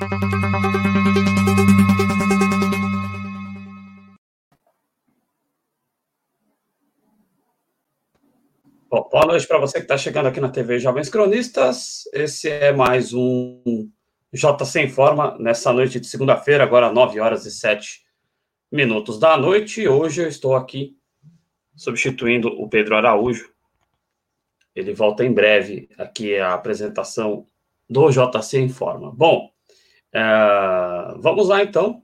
Bom, boa noite para você que está chegando aqui na TV Jovens Cronistas. Esse é mais um JC Informa nessa noite de segunda-feira, agora 9 horas e 7 minutos da noite. Hoje eu estou aqui substituindo o Pedro Araújo. Ele volta em breve aqui a apresentação do JC Informa. Bom, é, vamos lá então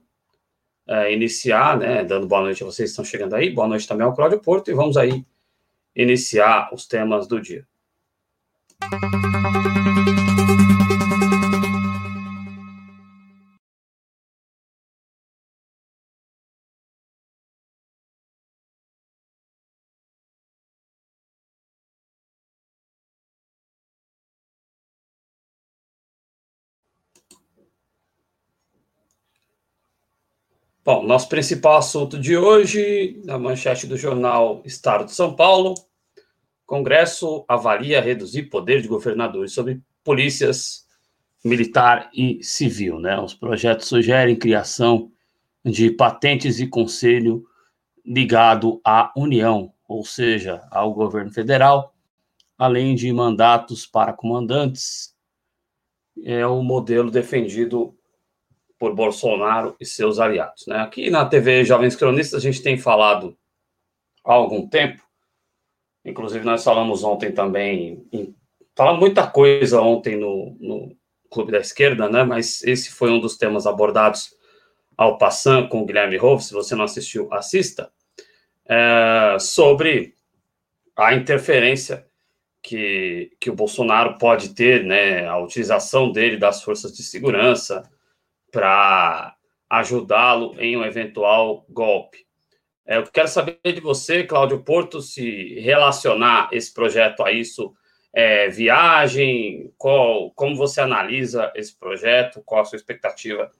é, iniciar, né? Dando boa noite a vocês que estão chegando aí. Boa noite também ao Cláudio Porto e vamos aí iniciar os temas do dia. Bom, nosso principal assunto de hoje, na manchete do jornal Estado de São Paulo, Congresso avalia reduzir poder de governadores sobre polícias militar e civil. Né? Os projetos sugerem criação de patentes e conselho ligado à União, ou seja, ao governo federal, além de mandatos para comandantes. É o modelo defendido por Bolsonaro e seus aliados. Né? Aqui na TV Jovens Cronistas a gente tem falado há algum tempo, inclusive nós falamos ontem também, em, falamos muita coisa ontem no, no Clube da Esquerda, né? mas esse foi um dos temas abordados ao Passan com o Guilherme Rolf, se você não assistiu, assista, é, sobre a interferência que, que o Bolsonaro pode ter, né, a utilização dele das forças de segurança, para ajudá-lo em um eventual golpe. É, eu quero saber de você, Cláudio Porto, se relacionar esse projeto a isso, é, viagem, qual, como você analisa esse projeto, qual a sua expectativa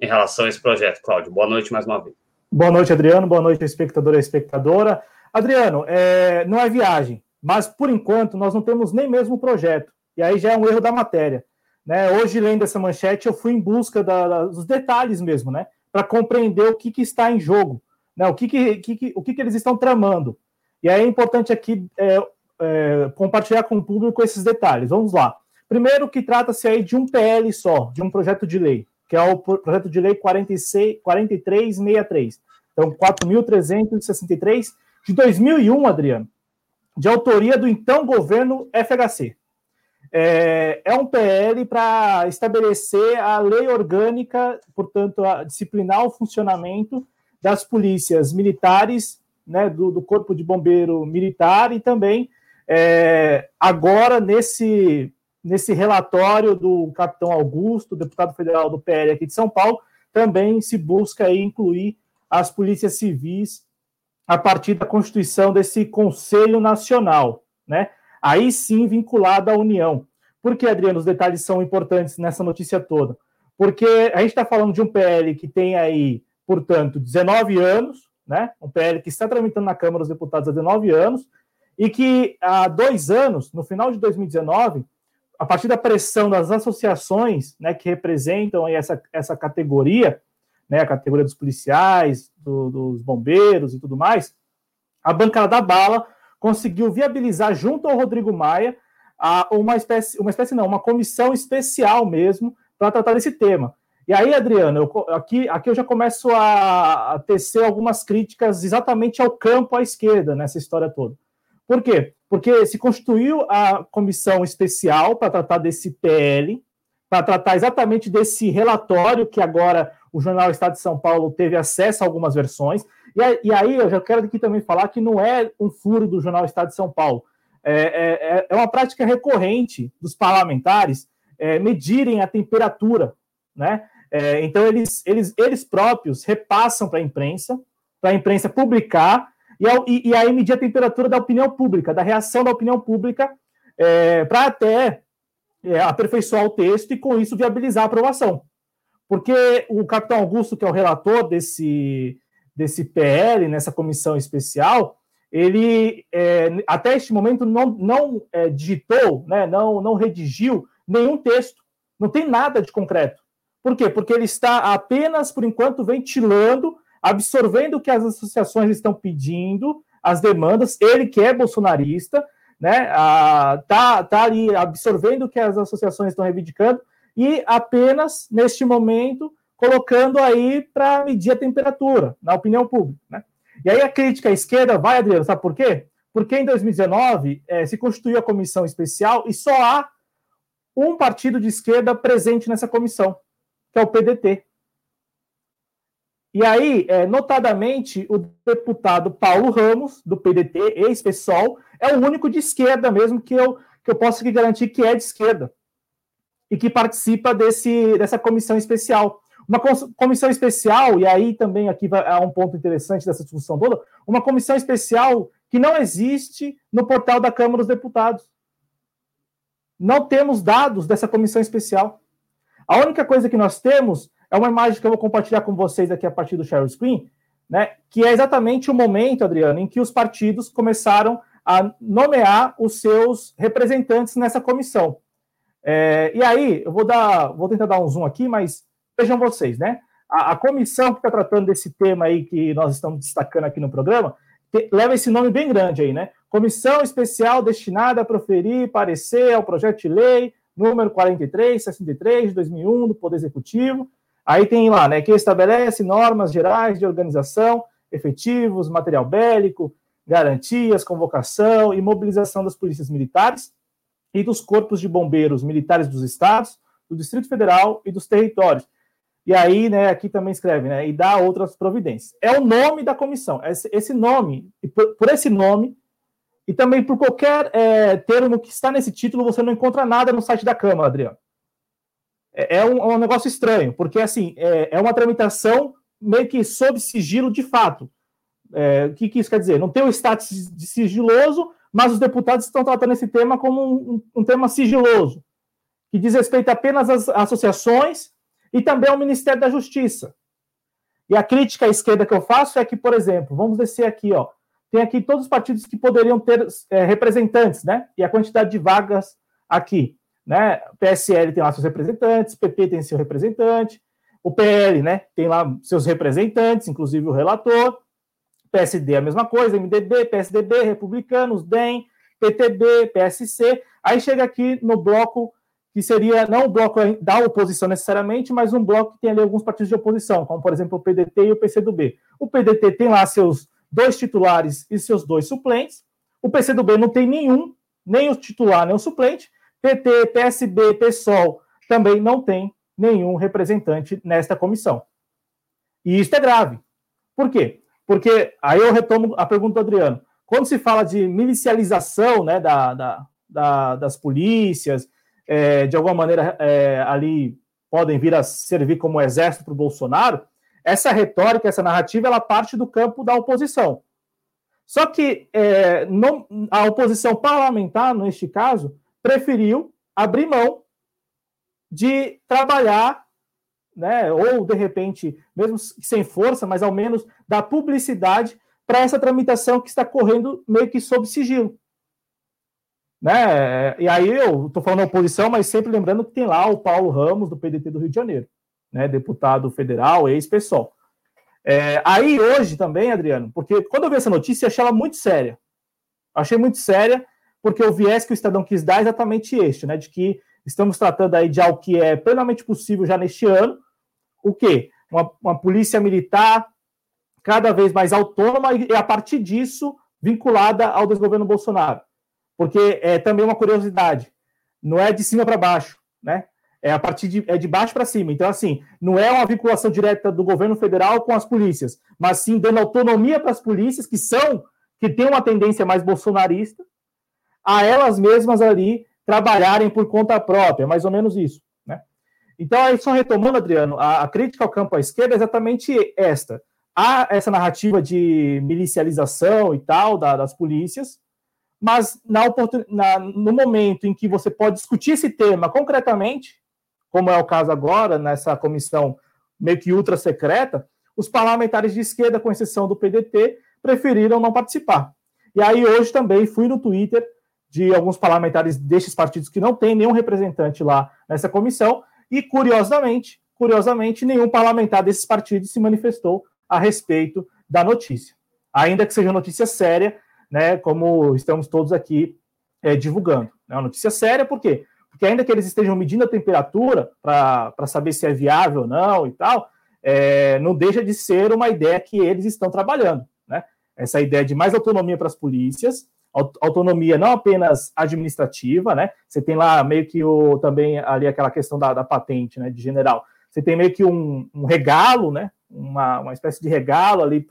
em relação a esse projeto, Cláudio? Boa noite mais uma vez. Boa noite, Adriano. Boa noite, espectador e espectadora. Adriano, é, não é viagem, mas por enquanto nós não temos nem mesmo projeto. E aí já é um erro da matéria. Né? Hoje, lendo essa manchete, eu fui em busca da, dos detalhes mesmo, né? Para compreender o que, que, está em jogo, né? o, que, que, que, o que, eles estão tramando. E aí é importante aqui é, é, compartilhar com o público esses detalhes. Vamos lá. Primeiro, que trata-se aí de um PL só, de um projeto de lei, que é o projeto de lei 46, 4363. Então, 4.363 de 2001, Adriano, de autoria do então governo FHC é, é um PL para estabelecer a lei orgânica, portanto, a disciplinar o funcionamento das polícias militares, né, do, do Corpo de Bombeiro Militar e também é, agora nesse, nesse relatório do capitão Augusto, deputado federal do PL aqui de São Paulo, também se busca aí incluir as polícias civis a partir da constituição desse Conselho Nacional, né? Aí sim vinculado à União. Por que, Adriano, os detalhes são importantes nessa notícia toda? Porque a gente está falando de um PL que tem aí, portanto, 19 anos, né? Um PL que está tramitando na Câmara dos Deputados há 19 anos, e que há dois anos, no final de 2019, a partir da pressão das associações né, que representam essa, essa categoria, né, a categoria dos policiais, do, dos bombeiros e tudo mais, a bancada da bala conseguiu viabilizar junto ao Rodrigo Maia a, uma espécie, uma espécie não, uma comissão especial mesmo para tratar desse tema. E aí, Adriano, eu, aqui, aqui eu já começo a, a tecer algumas críticas exatamente ao campo à esquerda nessa história toda. Por quê? Porque se constituiu a comissão especial para tratar desse PL, para tratar exatamente desse relatório que agora o jornal Estado de São Paulo teve acesso a algumas versões. E, e aí eu já quero aqui também falar que não é um furo do jornal Estado de São Paulo. É, é, é, é uma prática recorrente dos parlamentares é, medirem a temperatura, né? É, então eles, eles, eles próprios repassam para a imprensa, para a imprensa publicar e, e, aí medir a temperatura da opinião pública, da reação da opinião pública, é, para até aperfeiçoar o texto e com isso viabilizar a aprovação. Porque o capitão Augusto, que é o relator desse, desse PL, nessa comissão especial, ele é, até este momento não, não é, digitou, né, não, não redigiu nenhum texto, não tem nada de concreto. Por quê? Porque ele está apenas, por enquanto, ventilando, absorvendo o que as associações estão pedindo, as demandas. Ele que é bolsonarista, né? Ah, tá, tá ali absorvendo o que as associações estão reivindicando e apenas neste momento colocando aí para medir a temperatura na opinião pública, né? E aí a crítica à esquerda vai, Adriano, sabe por quê? Porque em 2019 é, se constituiu a comissão especial e só há um partido de esquerda presente nessa comissão, que é o PDT. E aí, é, notadamente, o deputado Paulo Ramos, do PDT, ex-PSOL, é o único de esquerda mesmo que eu, que eu posso garantir que é de esquerda e que participa desse, dessa comissão especial. Uma comissão especial, e aí também aqui há um ponto interessante dessa discussão toda, uma comissão especial que não existe no portal da Câmara dos Deputados. Não temos dados dessa comissão especial. A única coisa que nós temos é uma imagem que eu vou compartilhar com vocês aqui a partir do share screen, né, que é exatamente o momento, Adriano, em que os partidos começaram a nomear os seus representantes nessa comissão. É, e aí, eu vou dar, vou tentar dar um zoom aqui, mas vejam vocês, né? A, a comissão que está tratando desse tema aí que nós estamos destacando aqui no programa te, leva esse nome bem grande aí, né? Comissão especial destinada a proferir parecer ao projeto de lei número 4363 de 2001 do Poder Executivo Aí tem lá, né, que estabelece normas gerais de organização, efetivos, material bélico, garantias, convocação e mobilização das polícias militares e dos corpos de bombeiros militares dos estados, do Distrito Federal e dos territórios. E aí, né, aqui também escreve, né, e dá outras providências. É o nome da comissão. Esse, esse nome, por, por, esse nome, e também por qualquer é, termo que está nesse título, você não encontra nada no site da Câmara, Adriano é, é um, é um negócio estranho, porque assim é, é, uma tramitação meio que sob sigilo de fato. É, o que, que, isso quer dizer? Não tem o status de sigiloso, mas os deputados estão tratando esse tema como um, um tema sigiloso, que diz respeito apenas às associações e também ao Ministério da Justiça. E a crítica à esquerda que eu faço é que, por exemplo, vamos descer aqui, ó, tem aqui todos os partidos que poderiam ter é, representantes, né? E a quantidade de vagas aqui. Né? O PSL tem lá seus representantes, o PP tem seu representante, o PL né, tem lá seus representantes, inclusive o relator, PSD é a mesma coisa, MDB, PSDB, Republicanos, DEM, PTB, PSC. Aí chega aqui no bloco que seria não o bloco da oposição necessariamente, mas um bloco que tem ali alguns partidos de oposição, como por exemplo o PDT e o PCdoB. O PDT tem lá seus dois titulares e seus dois suplentes. O PCdoB não tem nenhum, nem o titular nem o suplente. PT, PSB, PSOL também não tem nenhum representante nesta comissão. E isso é grave. Por quê? Porque aí eu retomo a pergunta do Adriano. Quando se fala de milicialização né, da, da, da das polícias, é, de alguma maneira é, ali podem vir a servir como exército para o Bolsonaro, essa retórica, essa narrativa, ela parte do campo da oposição. Só que é, não, a oposição parlamentar, neste caso, preferiu abrir mão de trabalhar, né, ou de repente, mesmo sem força, mas ao menos da publicidade para essa tramitação que está correndo meio que sob sigilo. Né? E aí eu estou falando oposição, mas sempre lembrando que tem lá o Paulo Ramos, do PDT do Rio de Janeiro, né, deputado federal, ex-pessoal. É, aí hoje também, Adriano, porque quando eu vi essa notícia, eu achei ela muito séria. Achei muito séria, porque o viés que o Estadão quis dar é exatamente este, né? De que estamos tratando aí de algo que é plenamente possível já neste ano. O quê? Uma, uma polícia militar cada vez mais autônoma e, a partir disso, vinculada ao desgoverno Bolsonaro. Porque é também uma curiosidade, não é de cima para baixo, né? É a partir de, é de baixo para cima. Então, assim, não é uma vinculação direta do governo federal com as polícias, mas sim dando autonomia para as polícias que são, que têm uma tendência mais bolsonarista, a elas mesmas ali trabalharem por conta própria, mais ou menos isso. Né? Então, aí só retomando, Adriano, a, a crítica ao campo à esquerda é exatamente esta. Há essa narrativa de milicialização e tal da, das polícias, mas na, na, no momento em que você pode discutir esse tema concretamente, como é o caso agora, nessa comissão meio que ultra secreta, os parlamentares de esquerda, com exceção do PDT, preferiram não participar. E aí hoje também fui no Twitter de alguns parlamentares destes partidos que não tem nenhum representante lá nessa comissão, e curiosamente, curiosamente, nenhum parlamentar desses partidos se manifestou a respeito da notícia. Ainda que seja notícia séria, né, como estamos todos aqui é, divulgando. É uma notícia séria, por quê? Porque ainda que eles estejam medindo a temperatura para saber se é viável ou não e tal, é, não deixa de ser uma ideia que eles estão trabalhando. Né? Essa ideia de mais autonomia para as polícias, autonomia não apenas administrativa, né? Você tem lá meio que o, também ali aquela questão da, da patente, né, de general. Você tem meio que um, um regalo, né? Uma, uma espécie de regalo ali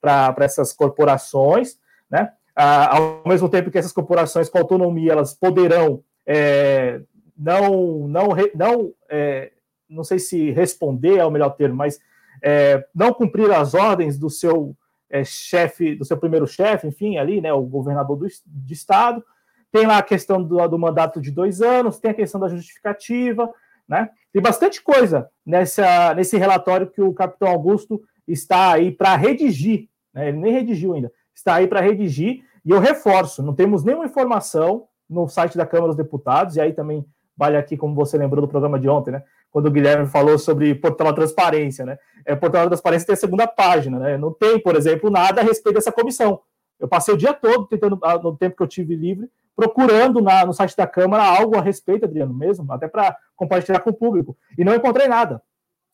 para essas corporações, né? Ah, ao mesmo tempo que essas corporações com autonomia elas poderão é, não não não é, não sei se responder é o melhor termo, mas é, não cumprir as ordens do seu é, chefe, do seu primeiro chefe, enfim, ali, né, o governador do, de estado. Tem lá a questão do, do, mandato de dois anos, tem a questão da justificativa, né? Tem bastante coisa nessa, nesse relatório que o capitão Augusto está aí para redigir, né? Ele nem redigiu ainda, está aí para redigir, e eu reforço, não temos nenhuma informação no site da Câmara dos Deputados, e aí também vale aqui, como você lembrou do programa de ontem, né? quando o Guilherme falou sobre portal transparência, né? É, portal transparência tem a segunda página, né? Não tem, por exemplo, nada a respeito dessa comissão. Eu passei o dia todo tentando, ah, no tempo que eu tive livre, procurando na, no site da Câmara algo a respeito, Adriano, mesmo, até para compartilhar com o público, e não encontrei nada.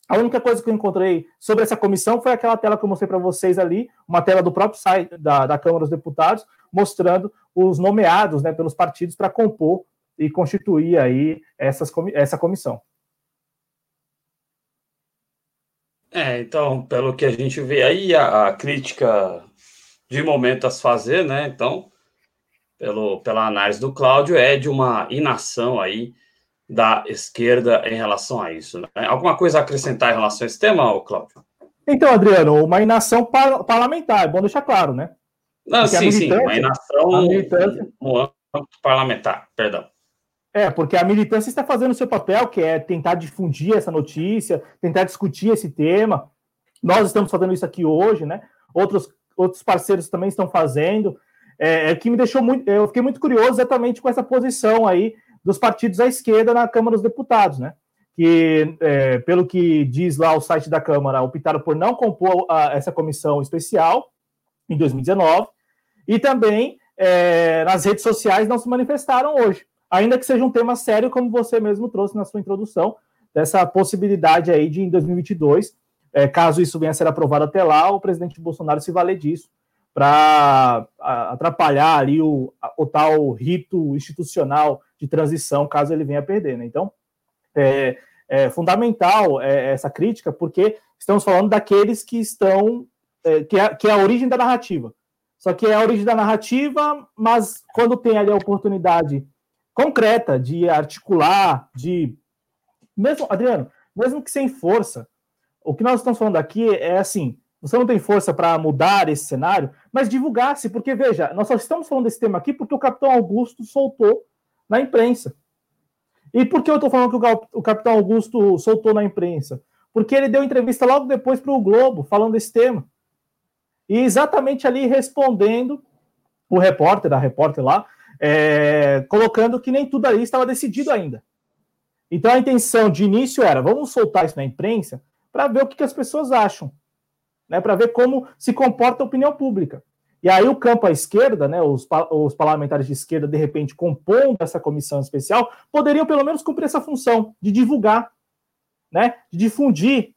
A única coisa que eu encontrei sobre essa comissão foi aquela tela que eu mostrei para vocês ali, uma tela do próprio site da, da Câmara dos Deputados, mostrando os nomeados né, pelos partidos para compor e constituir aí essas, essa comissão. É, então, pelo que a gente vê aí, a, a crítica de momento a se fazer, né? Então, pelo, pela análise do Cláudio, é de uma inação aí da esquerda em relação a isso. Né? Alguma coisa a acrescentar em relação a esse tema, Cláudio? Então, Adriano, uma inação par parlamentar, é bom deixar claro, né? Não, Porque sim, sim, uma inação no âmbito parlamentar, perdão. É, porque a militância está fazendo o seu papel, que é tentar difundir essa notícia, tentar discutir esse tema. Nós estamos fazendo isso aqui hoje, né? Outros, outros parceiros também estão fazendo. É, é que me deixou muito. Eu fiquei muito curioso exatamente com essa posição aí dos partidos à esquerda na Câmara dos Deputados, né? Que, é, pelo que diz lá o site da Câmara, optaram por não compor a, essa comissão especial em 2019 e também é, nas redes sociais não se manifestaram hoje ainda que seja um tema sério, como você mesmo trouxe na sua introdução, dessa possibilidade aí de, em 2022, é, caso isso venha a ser aprovado até lá, o presidente Bolsonaro se valer disso para atrapalhar ali o, o tal rito institucional de transição, caso ele venha a perder. Né? Então, é, é fundamental é, essa crítica, porque estamos falando daqueles que estão, é, que, é, que é a origem da narrativa. Só que é a origem da narrativa, mas quando tem ali a oportunidade concreta de articular, de mesmo Adriano, mesmo que sem força, o que nós estamos falando aqui é assim: você não tem força para mudar esse cenário, mas divulgar-se, porque veja, nós só estamos falando desse tema aqui porque o Capitão Augusto soltou na imprensa. E por que eu estou falando que o Capitão Augusto soltou na imprensa? Porque ele deu entrevista logo depois para o Globo, falando desse tema. E exatamente ali respondendo o repórter, a repórter lá, é, colocando que nem tudo ali estava decidido ainda. Então a intenção de início era: vamos soltar isso na imprensa para ver o que, que, as pessoas acham, né, para ver como se comporta a opinião pública. E aí o campo à esquerda, né, os, os parlamentares de esquerda, de repente, compondo essa comissão especial, poderiam pelo menos cumprir essa função de divulgar, né, de difundir,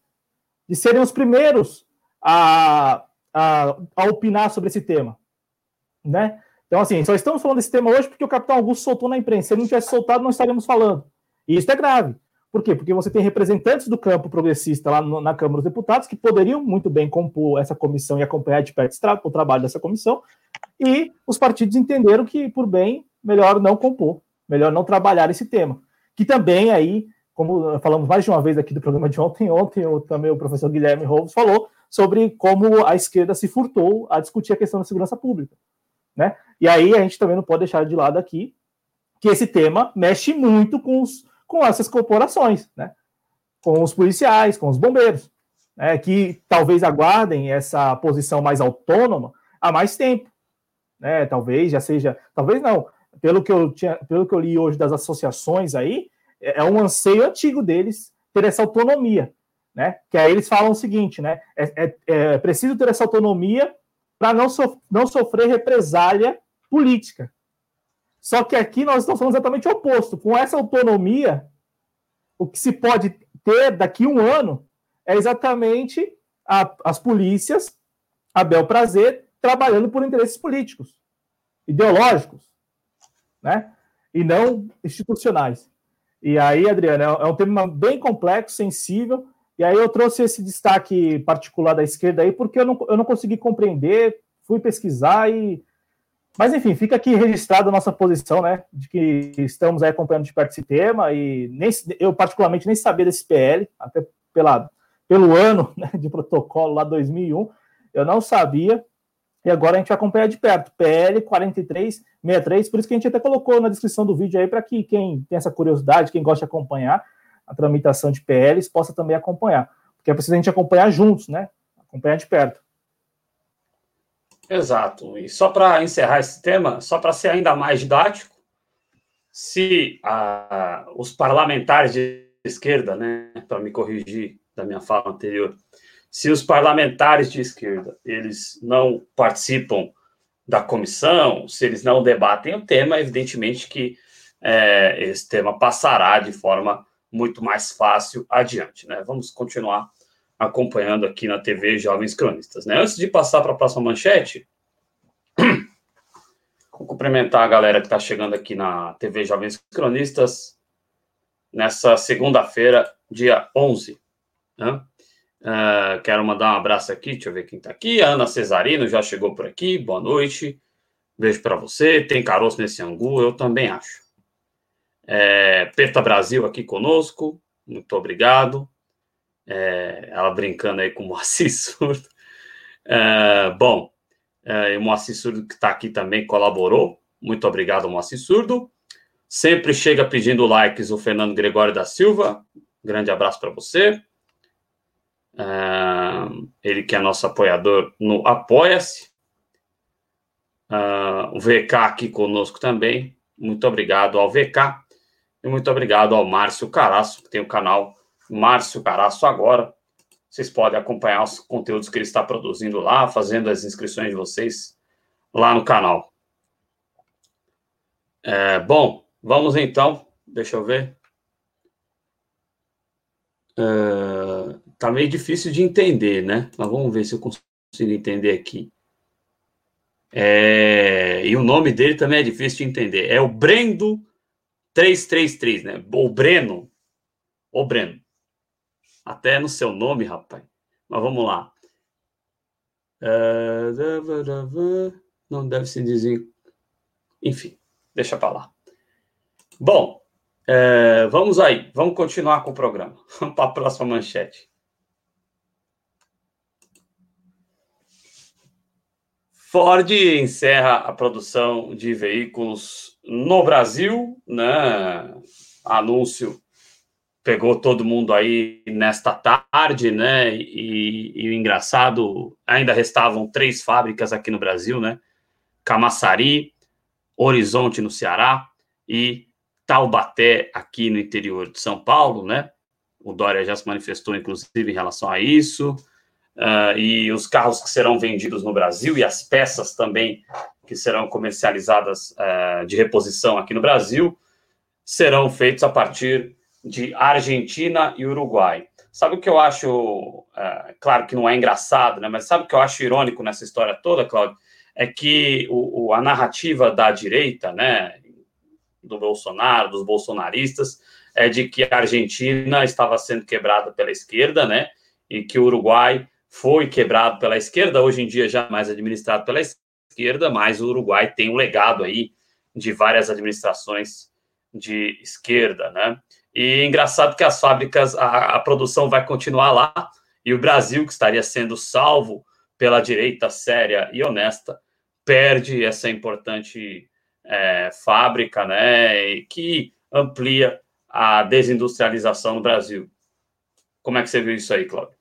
de serem os primeiros a, a, a opinar sobre esse tema. Né? Então, assim, só estamos falando desse tema hoje porque o capitão Augusto soltou na imprensa. Se ele não tivesse soltado, não estaríamos falando. E isso é grave. Por quê? Porque você tem representantes do campo progressista lá na Câmara dos Deputados que poderiam muito bem compor essa comissão e acompanhar de perto o trabalho dessa comissão, e os partidos entenderam que, por bem, melhor não compor, melhor não trabalhar esse tema. Que também aí, como falamos mais de uma vez aqui do programa de ontem, ontem eu, também o professor Guilherme Robles falou sobre como a esquerda se furtou a discutir a questão da segurança pública. Né? E aí a gente também não pode deixar de lado aqui que esse tema mexe muito com, os, com essas corporações, né? com os policiais, com os bombeiros, né? que talvez aguardem essa posição mais autônoma há mais tempo. Né? Talvez já seja, talvez não, pelo que eu tinha, pelo que eu li hoje das associações aí, é, é um anseio antigo deles ter essa autonomia, né? Que aí eles falam o seguinte, né? É, é, é preciso ter essa autonomia para não, so, não sofrer represália política. Só que aqui nós estamos falando exatamente o oposto. Com essa autonomia, o que se pode ter daqui a um ano é exatamente a, as polícias, a bel prazer, trabalhando por interesses políticos, ideológicos, né? E não institucionais. E aí, Adriano, é, é um tema bem complexo, sensível, e aí eu trouxe esse destaque particular da esquerda aí, porque eu não, eu não consegui compreender, fui pesquisar e. Mas enfim, fica aqui registrada a nossa posição, né? De que estamos acompanhando de perto esse tema, e nem, eu, particularmente, nem sabia desse PL, até pela, pelo ano né, de protocolo lá 2001, eu não sabia, e agora a gente vai acompanhar de perto. PL 4363, por isso que a gente até colocou na descrição do vídeo aí para que quem tem essa curiosidade, quem gosta de acompanhar a tramitação de PLs, possa também acompanhar. Porque é preciso a gente acompanhar juntos, né? Acompanhar de perto. Exato. E só para encerrar esse tema, só para ser ainda mais didático, se a, os parlamentares de esquerda, né, para me corrigir da minha fala anterior, se os parlamentares de esquerda eles não participam da comissão, se eles não debatem o tema, evidentemente que é, esse tema passará de forma muito mais fácil adiante. Né? Vamos continuar acompanhando aqui na TV Jovens Cronistas. Né? Antes de passar para a próxima manchete, vou cumprimentar a galera que está chegando aqui na TV Jovens Cronistas nessa segunda-feira, dia 11. Né? Uh, quero mandar um abraço aqui, deixa eu ver quem está aqui. A Ana Cesarino já chegou por aqui, boa noite. Beijo para você. Tem caroço nesse angu, eu também acho. É, Perta Brasil aqui conosco, muito obrigado. É, ela brincando aí com o Moacir Surdo. É, bom, é, o Moacir Surdo que está aqui também colaborou. Muito obrigado, Moacir Surdo. Sempre chega pedindo likes o Fernando Gregório da Silva. Grande abraço para você. Uh, ele que é nosso apoiador no Apoia-se. Uh, o VK aqui conosco também. Muito obrigado ao VK. E muito obrigado ao Márcio Caraço, que tem o canal Márcio Caraço Agora. Vocês podem acompanhar os conteúdos que ele está produzindo lá, fazendo as inscrições de vocês lá no canal. É, bom, vamos então. Deixa eu ver. Uh, tá meio difícil de entender, né? Mas vamos ver se eu consigo entender aqui. É, e o nome dele também é difícil de entender. É o Brendo 333, né? O Breno. O Breno. Até no seu nome, rapaz. Mas vamos lá. Uh, não deve se dizer. Enfim, deixa para lá. Bom, é, vamos aí, vamos continuar com o programa. Vamos para a próxima manchete. Ford encerra a produção de veículos no Brasil, né? Anúncio pegou todo mundo aí nesta tarde, né? E, e, o engraçado, ainda restavam três fábricas aqui no Brasil, né? Camaçari, Horizonte no Ceará e Taubaté, aqui no interior de São Paulo, né? O Dória já se manifestou, inclusive, em relação a isso. Uh, e os carros que serão vendidos no Brasil e as peças também que serão comercializadas uh, de reposição aqui no Brasil serão feitos a partir de Argentina e Uruguai. Sabe o que eu acho? Uh, claro que não é engraçado, né? Mas sabe o que eu acho irônico nessa história toda, Claudio? É que o, o, a narrativa da direita, né? do Bolsonaro, dos bolsonaristas, é de que a Argentina estava sendo quebrada pela esquerda, né? E que o Uruguai foi quebrado pela esquerda, hoje em dia já mais administrado pela esquerda, mas o Uruguai tem um legado aí de várias administrações de esquerda, né? E engraçado que as fábricas, a, a produção vai continuar lá, e o Brasil, que estaria sendo salvo pela direita séria e honesta, perde essa importante é, fábrica, né, que amplia a desindustrialização no Brasil. Como é que você viu isso aí, Cláudio?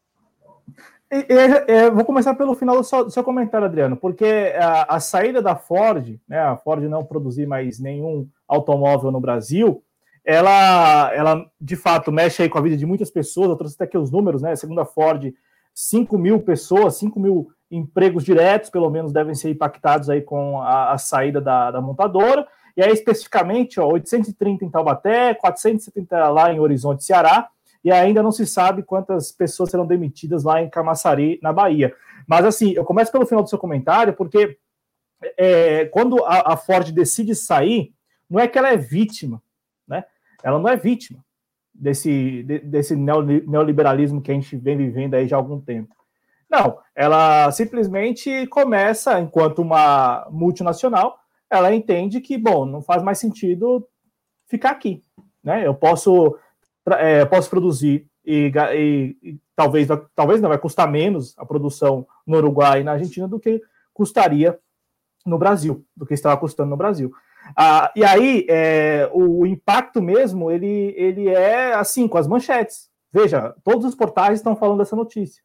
É, é, vou começar pelo final do seu, do seu comentário, Adriano, porque a, a, saída da Ford, né, a Ford não produzir mais nenhum automóvel no Brasil, ela, ela de fato mexe aí com a vida de muitas pessoas. Eu trouxe até aqui os números, né? Segundo a Ford, 5 mil pessoas, 5 mil empregos diretos, pelo menos, devem ser impactados aí com a, a saída da, da, montadora. E aí, especificamente, ó, 830 em Taubaté, 470 lá em Horizonte, Ceará, e ainda não se sabe quantas pessoas serão demitidas lá em Camaçari, na Bahia. Mas, assim, eu começo pelo final do seu comentário, porque é, quando a, a Ford decide sair, não é que ela é vítima? Ela não é vítima desse, desse neoliberalismo que a gente vem vivendo aí já há algum tempo. Não, ela simplesmente começa, enquanto uma multinacional, ela entende que, bom, não faz mais sentido ficar aqui. Né? Eu posso, é, posso produzir e, e, e, talvez, talvez não, vai custar menos a produção no Uruguai e na Argentina do que custaria no Brasil, do que estava custando no Brasil. Ah, e aí, é, o, impacto mesmo, ele, ele é assim, com as manchetes. Veja, todos os portais estão falando dessa notícia.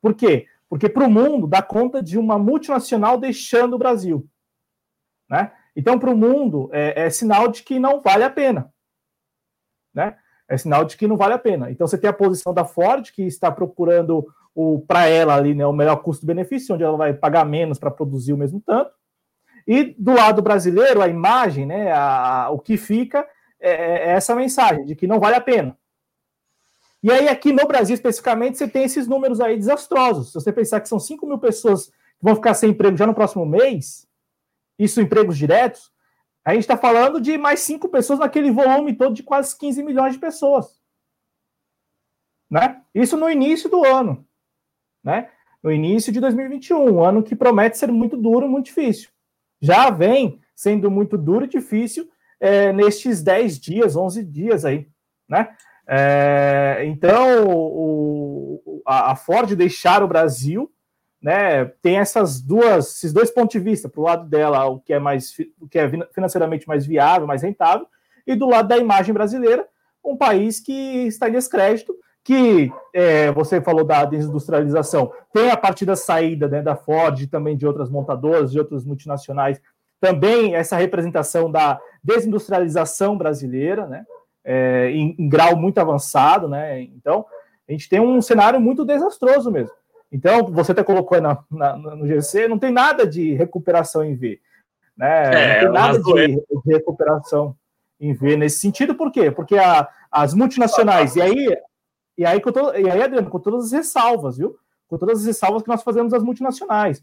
Por quê? Porque para o mundo dá conta de uma multinacional deixando o Brasil. Né? Então, para o mundo, é, é, sinal de que não vale a pena. Né? É sinal de que não vale a pena. Então, você tem a posição da Ford, que está procurando para ela ali né, o melhor custo-benefício, onde ela vai pagar menos para produzir o mesmo tanto. E do lado brasileiro, a imagem, né, a, a, o que fica é, é essa mensagem de que não vale a pena. E aí, aqui no Brasil, especificamente, você tem esses números aí desastrosos. Se você pensar que são 5 mil pessoas que vão ficar sem emprego já no próximo mês, isso empregos diretos, a gente está falando de mais 5 pessoas naquele volume todo de quase 15 milhões de pessoas. Né? Isso no início do ano. Né? No início de 2021, um ano que promete ser muito duro muito difícil. Já vem sendo muito duro e difícil é, nestes 10 dias, 11 dias aí. Né? É, então, o, a, a, Ford deixar o Brasil, né, tem essas duas, esses dois pontos de vista, para o lado dela, o que é mais, o que é financeiramente mais viável, mais rentável, e do lado da imagem brasileira, um país que está em descrédito, que é, você falou da desindustrialização, tem a partir da saída né, da Ford também de outras montadoras, de outras multinacionais, também essa representação da desindustrialização brasileira, né? é, em, em, grau muito avançado, né? Então, a gente tem um cenário muito desastroso mesmo. Então, você até colocou na, na, no GC, não tem nada de recuperação em V. Né? É, não tem nada de, de, recuperação em V nesse sentido, por quê? Porque a, as multinacionais, e aí, e aí, com to, e aí, Adriano, com todas as ressalvas, viu? Com todas as ressalvas que nós fazemos as multinacionais,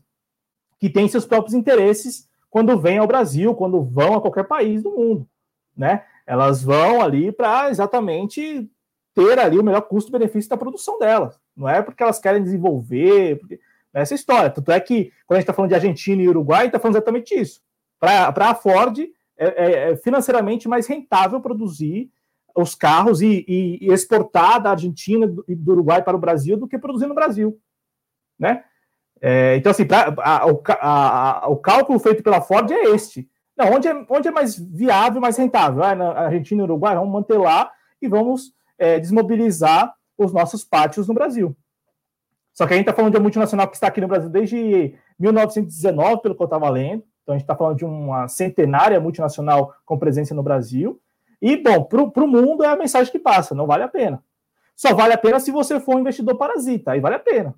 que têm seus próprios interesses quando vêm ao Brasil, quando vão a qualquer país do mundo, né? Elas vão ali para exatamente ter ali o melhor custo-benefício da produção delas. Não é porque elas querem desenvolver, porque... É essa história. Tanto é que, quando a gente está falando de Argentina e Uruguai, está falando exatamente isso. Para a Ford, é, é, é, financeiramente mais rentável produzir os carros e, e, e, exportar da Argentina e do Uruguai para o Brasil do que produzir no Brasil. Né? É, então, assim, pra, a, a, a, o cálculo feito pela Ford é este. Não, onde é, onde é mais viável, mais rentável? Ah, na Argentina e Uruguai, vamos manter lá e vamos é, desmobilizar os nossos pátios no Brasil. Só que a gente está falando de uma multinacional que está aqui no Brasil desde 1919, pelo que eu estava lendo. Então a gente está falando de uma centenária multinacional com presença no Brasil. E, bom, para o mundo é a mensagem que passa, não vale a pena. Só vale a pena se você for um investidor parasita, aí vale a pena.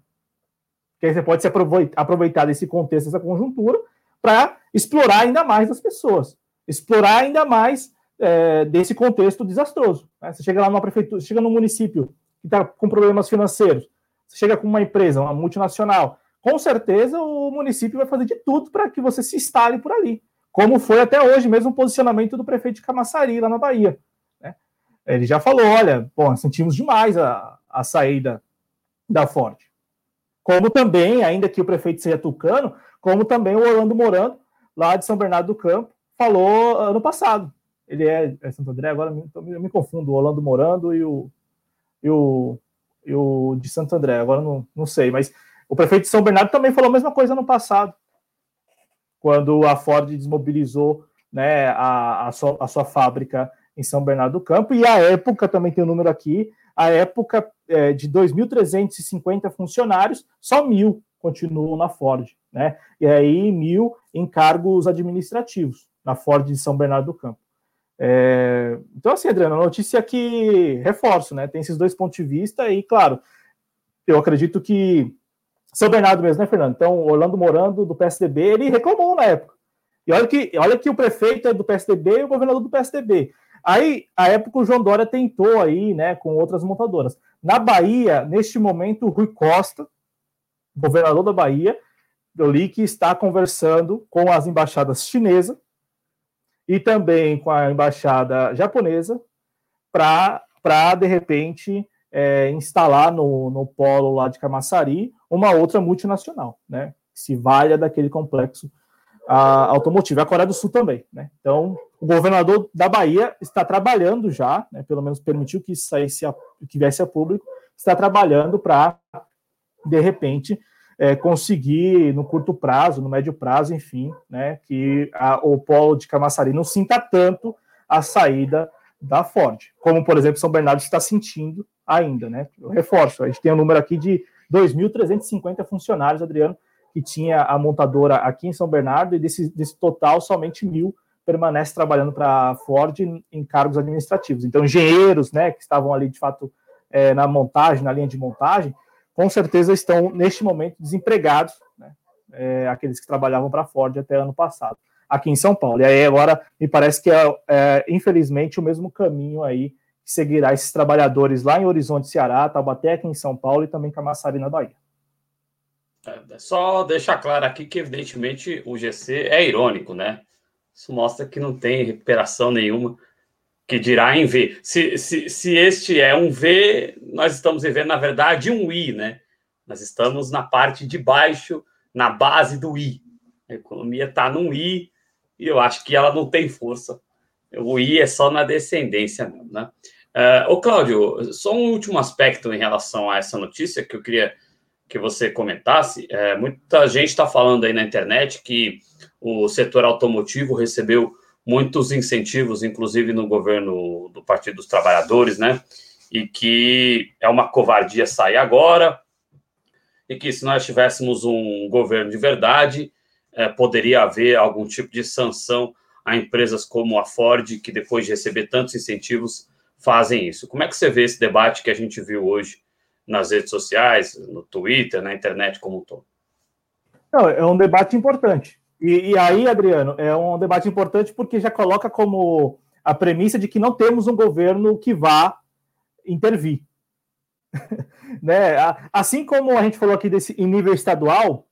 Porque aí você pode se aproveitar desse contexto, dessa conjuntura, para explorar ainda mais as pessoas, explorar ainda mais é, desse contexto desastroso. Né? Você chega lá numa prefeitura, chega num município que está com problemas financeiros, você chega com uma empresa, uma multinacional, com certeza o município vai fazer de tudo para que você se instale por ali, como foi até hoje mesmo o posicionamento do prefeito de Camaçari, lá na Bahia. Né? Ele já falou: olha, bom, sentimos demais a, a saída da Ford. Como também, ainda que o prefeito seja tucano, como também o Orlando Morando, lá de São Bernardo do Campo, falou ano passado. Ele é, é Santo André, agora me, me, me, confundo, o Orlando Morando e o, e o, e o de Santo André, agora não, não sei, mas o prefeito de São Bernardo também falou a mesma coisa ano passado, quando a Ford desmobilizou né, a, a, sua, a sua fábrica em São Bernardo do Campo, e a época, também tem o um número aqui, a época é, de 2.350 funcionários, só mil continuam na Ford, né? E aí mil em cargos administrativos na Ford de São Bernardo do Campo. É, então, assim, Adriano, notícia que reforço, né? Tem esses dois pontos de vista, e claro, eu acredito que São Bernardo mesmo, né, Fernando? Então, Orlando Morando, do PSDB, ele reclamou na época. E olha que, olha que o prefeito é do PSDB e o governador do PSDB. Aí, a época, o João Dória tentou aí, né, com outras montadoras. Na Bahia, neste momento, o Rui Costa, governador da Bahia, eu li que está conversando com as embaixadas chinesa e também com a embaixada japonesa para, de repente, é, instalar no, no polo lá de Camaçari uma outra multinacional, né? Que se valha daquele complexo a, automotivo. A Coreia do Sul também, né? Então, o governador da Bahia está trabalhando já, né, pelo menos permitiu que isso saísse a, que viesse a público, está trabalhando para, de repente, é, conseguir, no curto prazo, no médio prazo, enfim, né, que a, o polo de Camaçari não sinta tanto a saída da Ford, como, por exemplo, São Bernardo está sentindo ainda, né? Eu reforço, a gente tem um número aqui de 2.350 funcionários, Adriano, que tinha a montadora aqui em São Bernardo, e desse, desse total, somente mil permanece trabalhando para a Ford em, cargos administrativos. Então, engenheiros, né, que estavam ali, de fato, é, na montagem, na linha de montagem, com certeza estão, neste momento, desempregados, né, é, aqueles que trabalhavam para a Ford até ano passado, aqui em São Paulo. E aí, agora, me parece que é, é infelizmente, o mesmo caminho aí que seguirá esses trabalhadores lá em Horizonte, Ceará, Taubaté, aqui em São Paulo e também Camaçari, na Bahia. É, só deixar claro aqui que, evidentemente, o GC é irônico, né? Isso mostra que não tem recuperação nenhuma, que dirá em V. Se, se, se este é um V, nós estamos vivendo, na verdade, um I, né? Nós estamos na parte de baixo, na base do I. A economia está num I e eu acho que ela não tem força. O I é só na descendência mesmo, né? Uh, ô, Cláudio, só um último aspecto em relação a essa notícia que eu queria que você comentasse. É, muita gente está falando aí na internet que o setor automotivo recebeu muitos incentivos, inclusive no governo do Partido dos Trabalhadores, né? E que é uma covardia sair agora, e que se nós tivéssemos um governo de verdade, é, poderia haver algum tipo de sanção a empresas como a Ford, que depois de receber tantos incentivos, fazem isso. Como é que você vê esse debate que a gente viu hoje nas redes sociais, no Twitter, na internet como um todo? Não, é um debate importante. E, e, aí, Adriano, é um debate importante porque já coloca como a premissa de que não temos um governo que vá intervir. né? Assim como a gente falou aqui desse em nível estadual,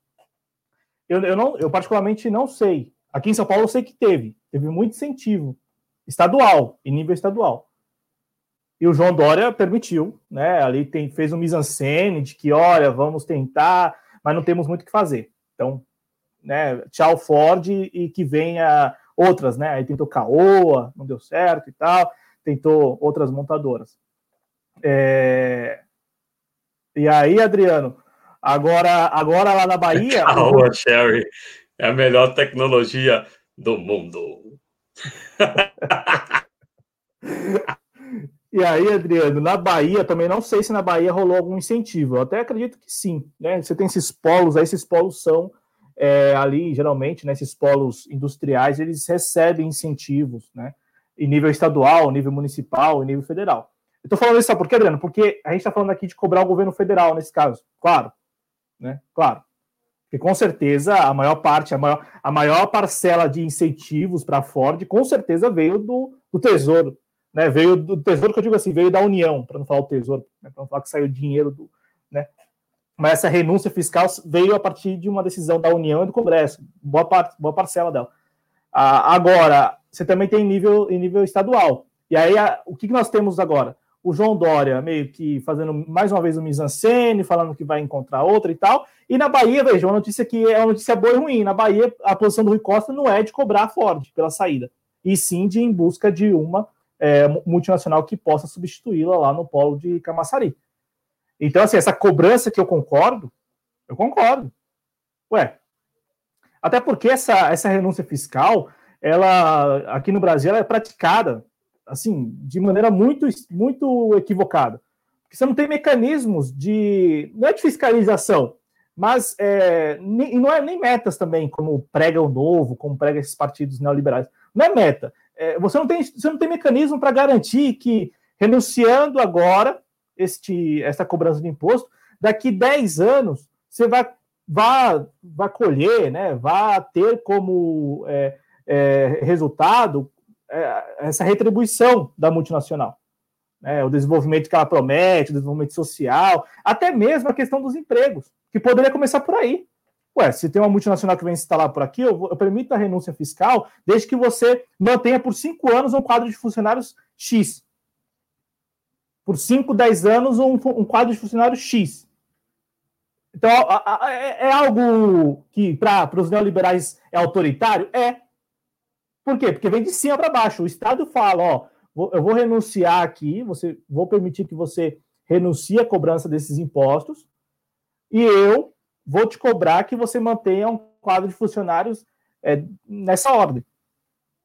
eu, eu, não, eu particularmente não sei. Aqui em São Paulo eu sei que teve, teve muito incentivo estadual, em nível estadual. E o João Dória permitiu, né? Ali tem, fez um mise-en-scène de que, olha, vamos tentar, mas não temos muito o que fazer. Então, né, tchau Ford e que venha outras, né? Aí tentou Caoa, não deu certo e tal, tentou outras montadoras. É... E aí, Adriano, agora, agora lá na Bahia. Caoa, Sherry, é a melhor tecnologia do mundo. E aí, Adriano, na Bahia, também não sei se na Bahia rolou algum incentivo. Eu até acredito que sim. Né? Você tem esses polos, aí esses polos são é, ali, geralmente, né, esses polos industriais, eles recebem incentivos, né? Em nível estadual, nível municipal, nível federal. Eu estou falando isso sabe por quê, Adriano? Porque a gente está falando aqui de cobrar o governo federal nesse caso. Claro. Né? Claro. Porque com certeza a maior parte, a maior, a maior parcela de incentivos para a Ford, com certeza veio do, do Tesouro né, veio do tesouro que eu digo assim, veio da União, para não falar o tesouro, né, para não falar que saiu dinheiro do, né, mas essa renúncia fiscal veio a partir de uma decisão da União e do Congresso, boa parte, boa parcela dela. Ah, agora, você também tem nível em nível estadual. E aí, a, o que, que nós temos agora? O João Dória meio que fazendo mais uma vez o mise-en-scène, falando que vai encontrar outra e tal. E na Bahia, veja, uma notícia que é uma notícia boa e ruim. Na Bahia, a posição do Rui Costa não é de cobrar a Ford pela saída, e sim de ir em busca de uma é, multinacional que possa substituí-la lá no polo de Camaçari. Então, assim, essa cobrança que eu concordo, eu concordo. Ué, até porque essa, essa renúncia fiscal, ela aqui no Brasil ela é praticada assim de maneira muito muito equivocada. Porque você não tem mecanismos de não é de fiscalização, mas é, nem, não é nem metas também, como prega o novo, como prega esses partidos neoliberais. Não é meta, é, você, não tem, você não tem mecanismo para garantir que, renunciando agora este, essa cobrança de imposto, daqui 10 anos você vai, vai, vai colher, né, vai ter como é, é, resultado é, essa retribuição da multinacional. Né, o desenvolvimento que ela promete, o desenvolvimento social, até mesmo a questão dos empregos, que poderia começar por aí. Ué, se tem uma multinacional que vem se instalar por aqui, eu, eu permito a renúncia fiscal desde que você mantenha por cinco anos um quadro de funcionários X. Por 5, 10 anos, um, um quadro de funcionários X. Então, a, a, é, é algo que para os neoliberais é autoritário? É. Por quê? Porque vem de cima para baixo. O Estado fala, ó, eu vou renunciar aqui, você, vou permitir que você renuncie à cobrança desses impostos, e eu vou te cobrar que você mantenha um quadro de funcionários é, nessa ordem,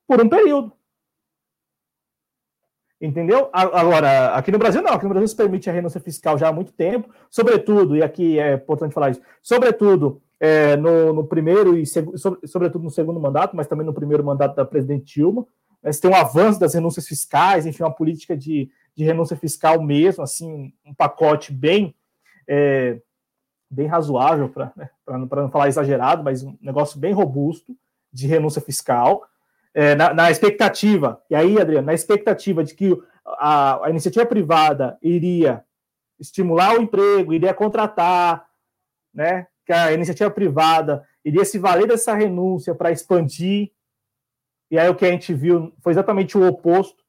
por um período. Entendeu? Agora, aqui no Brasil não, aqui no Brasil se permite a renúncia fiscal já há muito tempo, sobretudo, e aqui é importante falar isso, sobretudo é, no, no, primeiro e sobretudo no segundo mandato, mas também no primeiro mandato da presidente Dilma, né, tem um avanço das renúncias fiscais, enfim, uma política de, de renúncia fiscal mesmo, assim, um pacote bem é, bem razoável, para né, não falar exagerado, mas um negócio bem robusto de renúncia fiscal, é, na, na, expectativa, e aí, Adriano, na expectativa de que a, a, iniciativa privada iria estimular o emprego, iria contratar, né, que a iniciativa privada iria se valer dessa renúncia para expandir, e aí o que a gente viu foi exatamente o oposto,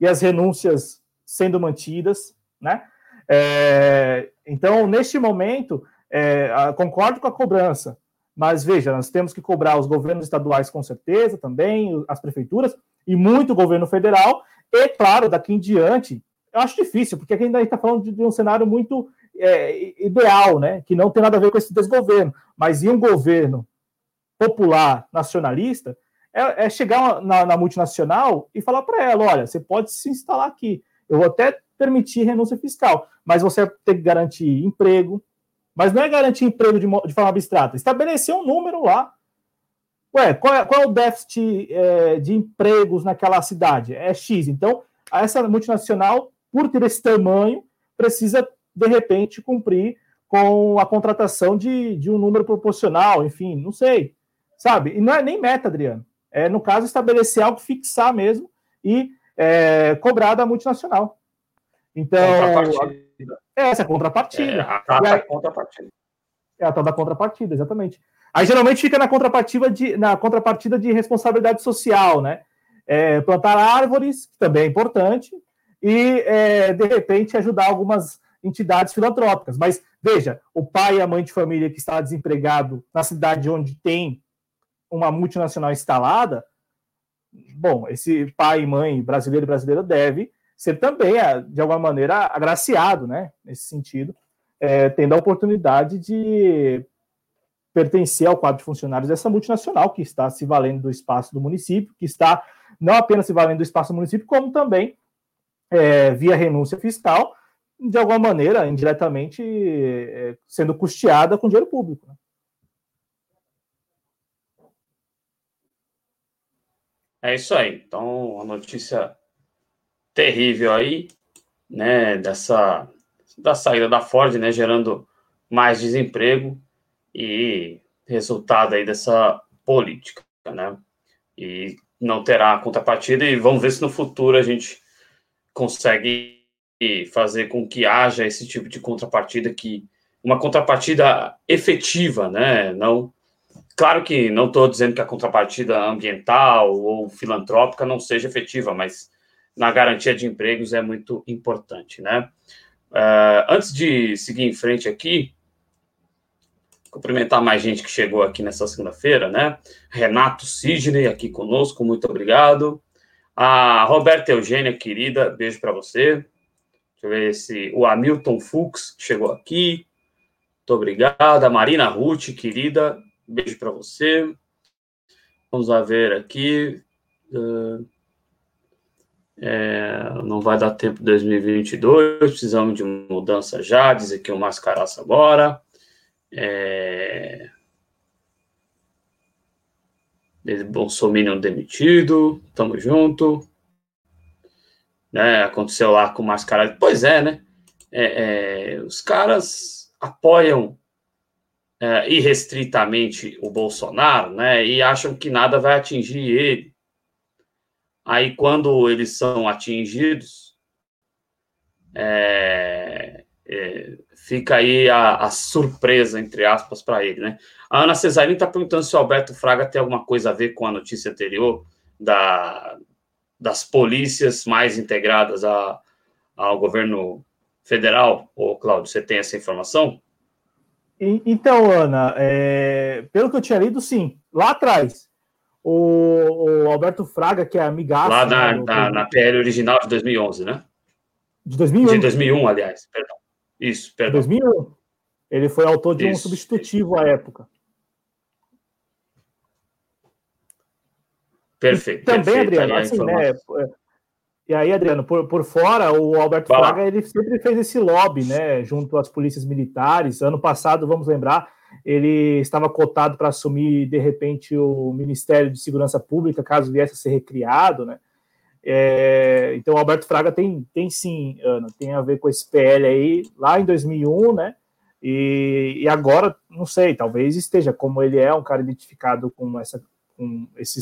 e as renúncias sendo mantidas, né? É, então, neste momento, é, concordo com a cobrança, mas veja, nós temos que cobrar os governos estaduais com certeza também, as prefeituras, e muito o governo federal, e claro, daqui em diante, eu acho difícil, porque aqui ainda está falando de, de, um cenário muito é, ideal, né? Que não tem nada a ver com esse desgoverno, mas em um governo popular, nacionalista, é, é chegar na, na, multinacional e falar para ela: olha, você pode se instalar aqui. Eu vou até permitir renúncia fiscal, mas você tem que garantir emprego, mas não é garantir emprego de, de forma abstrata, estabelecer um número lá. Ué, qual é, qual é o déficit é, de empregos naquela cidade? É X. Então, essa multinacional, por ter esse tamanho, precisa, de repente, cumprir com a contratação de, de um número proporcional, enfim, não sei. Sabe? E não é nem meta, Adriano. É, no caso, estabelecer algo, fixar mesmo e é, cobrar da multinacional. Então, é essa contrapartida. É, a tal da contrapartida. É a tal da contrapartida, exatamente. Aí geralmente fica na contrapartida de, na contrapartida de responsabilidade social, né? É, plantar árvores, que também é importante, e é, de repente ajudar algumas entidades filantrópicas. Mas veja, o pai e a mãe de família que está desempregado na cidade onde tem uma multinacional instalada, bom, esse pai e mãe brasileiro e brasileira deve ser também, é, de alguma maneira, agraciado, né, nesse sentido, é, tendo a oportunidade de pertencer ao quadro de funcionários dessa multinacional, que está se valendo do espaço do município, que está não apenas se valendo do espaço do município, como também, é, via renúncia fiscal, de alguma maneira, indiretamente, é, sendo custeada com dinheiro público. Né? É isso aí. Então, a notícia terrível aí, né, dessa da saída da Ford, né, gerando mais desemprego e resultado aí dessa política, né? E não terá contrapartida e vamos ver se no futuro a gente consegue fazer com que haja esse tipo de contrapartida que uma contrapartida efetiva, né? Não, claro que não estou dizendo que a contrapartida ambiental ou filantrópica não seja efetiva, mas na garantia de empregos é muito importante, né? Uh, antes de seguir em frente aqui, cumprimentar mais gente que chegou aqui nessa segunda-feira, né? Renato Sidney aqui conosco, muito obrigado. A Roberta Eugênia, querida, beijo para você. Deixa eu ver se o Hamilton Fux chegou aqui. Muito obrigado. A Marina Ruth, querida, beijo para você. Vamos lá ver aqui. Uh, é, não vai dar tempo 2022, precisamos de mudança já, diz aqui o Mascaraça agora. É, Bolsonaro demitido, tamo junto. Né, aconteceu lá com o Mascarado. Pois é, né? É, é, os caras apoiam é, irrestritamente o Bolsonaro, né? E acham que nada vai atingir ele. Aí, quando eles são atingidos, é, é, fica aí a, a, surpresa, entre aspas, para ele, né? A Ana Cesarini está perguntando se o Alberto Fraga tem alguma coisa a ver com a notícia anterior da, das polícias mais integradas a, ao governo federal. Ô, Cláudio, você tem essa informação? Então, Ana, é, pelo que eu tinha lido, sim. Lá atrás, o, o Alberto Fraga, que é amigaço... Lá na, né, na, na PL original de 2011, né? De 2001? De 2001, aliás, perdão. Isso, perdão. 2001. Ele foi autor de Isso. um substitutivo à época. Perfeito. E também, perfeito, Adriano, assim, né? E aí, Adriano, por, por fora, o Alberto Vai Fraga ele sempre fez esse lobby, né, junto às polícias militares. Ano passado, vamos lembrar, ele estava cotado para assumir de repente o Ministério de Segurança Pública, caso viesse a ser recriado, né? É, então, o Alberto Fraga tem, tem sim, Ana, tem a ver com esse PL aí, lá em 2001, né? E, e agora, não sei, talvez esteja, como ele é um cara identificado com, essa, com esse,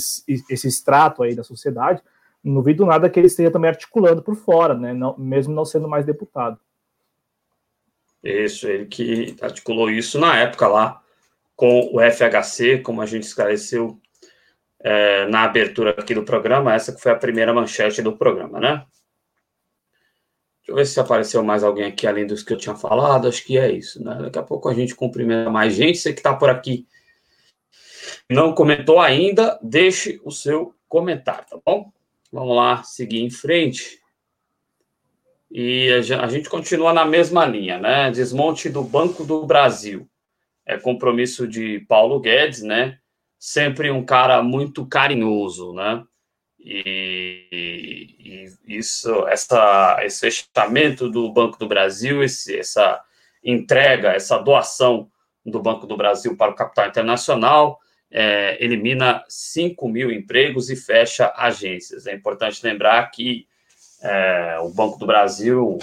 esse extrato aí da sociedade, não duvido nada que ele esteja também articulando por fora, né? Não, mesmo não sendo mais deputado. Isso, ele que articulou isso na época lá com o FHC, como a gente esclareceu é, na abertura aqui do programa, essa que foi a primeira manchete do programa, né? Deixa eu ver se apareceu mais alguém aqui além dos que eu tinha falado. Acho que é isso, né? Daqui a pouco a gente cumprimenta mais gente. Você que está por aqui não comentou ainda, deixe o seu comentário, tá bom? Vamos lá, seguir em frente. E a gente continua na mesma linha, né? Desmonte do Banco do Brasil. É compromisso de Paulo Guedes, né? Sempre um cara muito carinhoso, né? E, e isso, essa, esse fechamento do Banco do Brasil, esse, essa entrega, essa doação do Banco do Brasil para o capital internacional, é, elimina 5 mil empregos e fecha agências. É importante lembrar que é, o Banco do Brasil,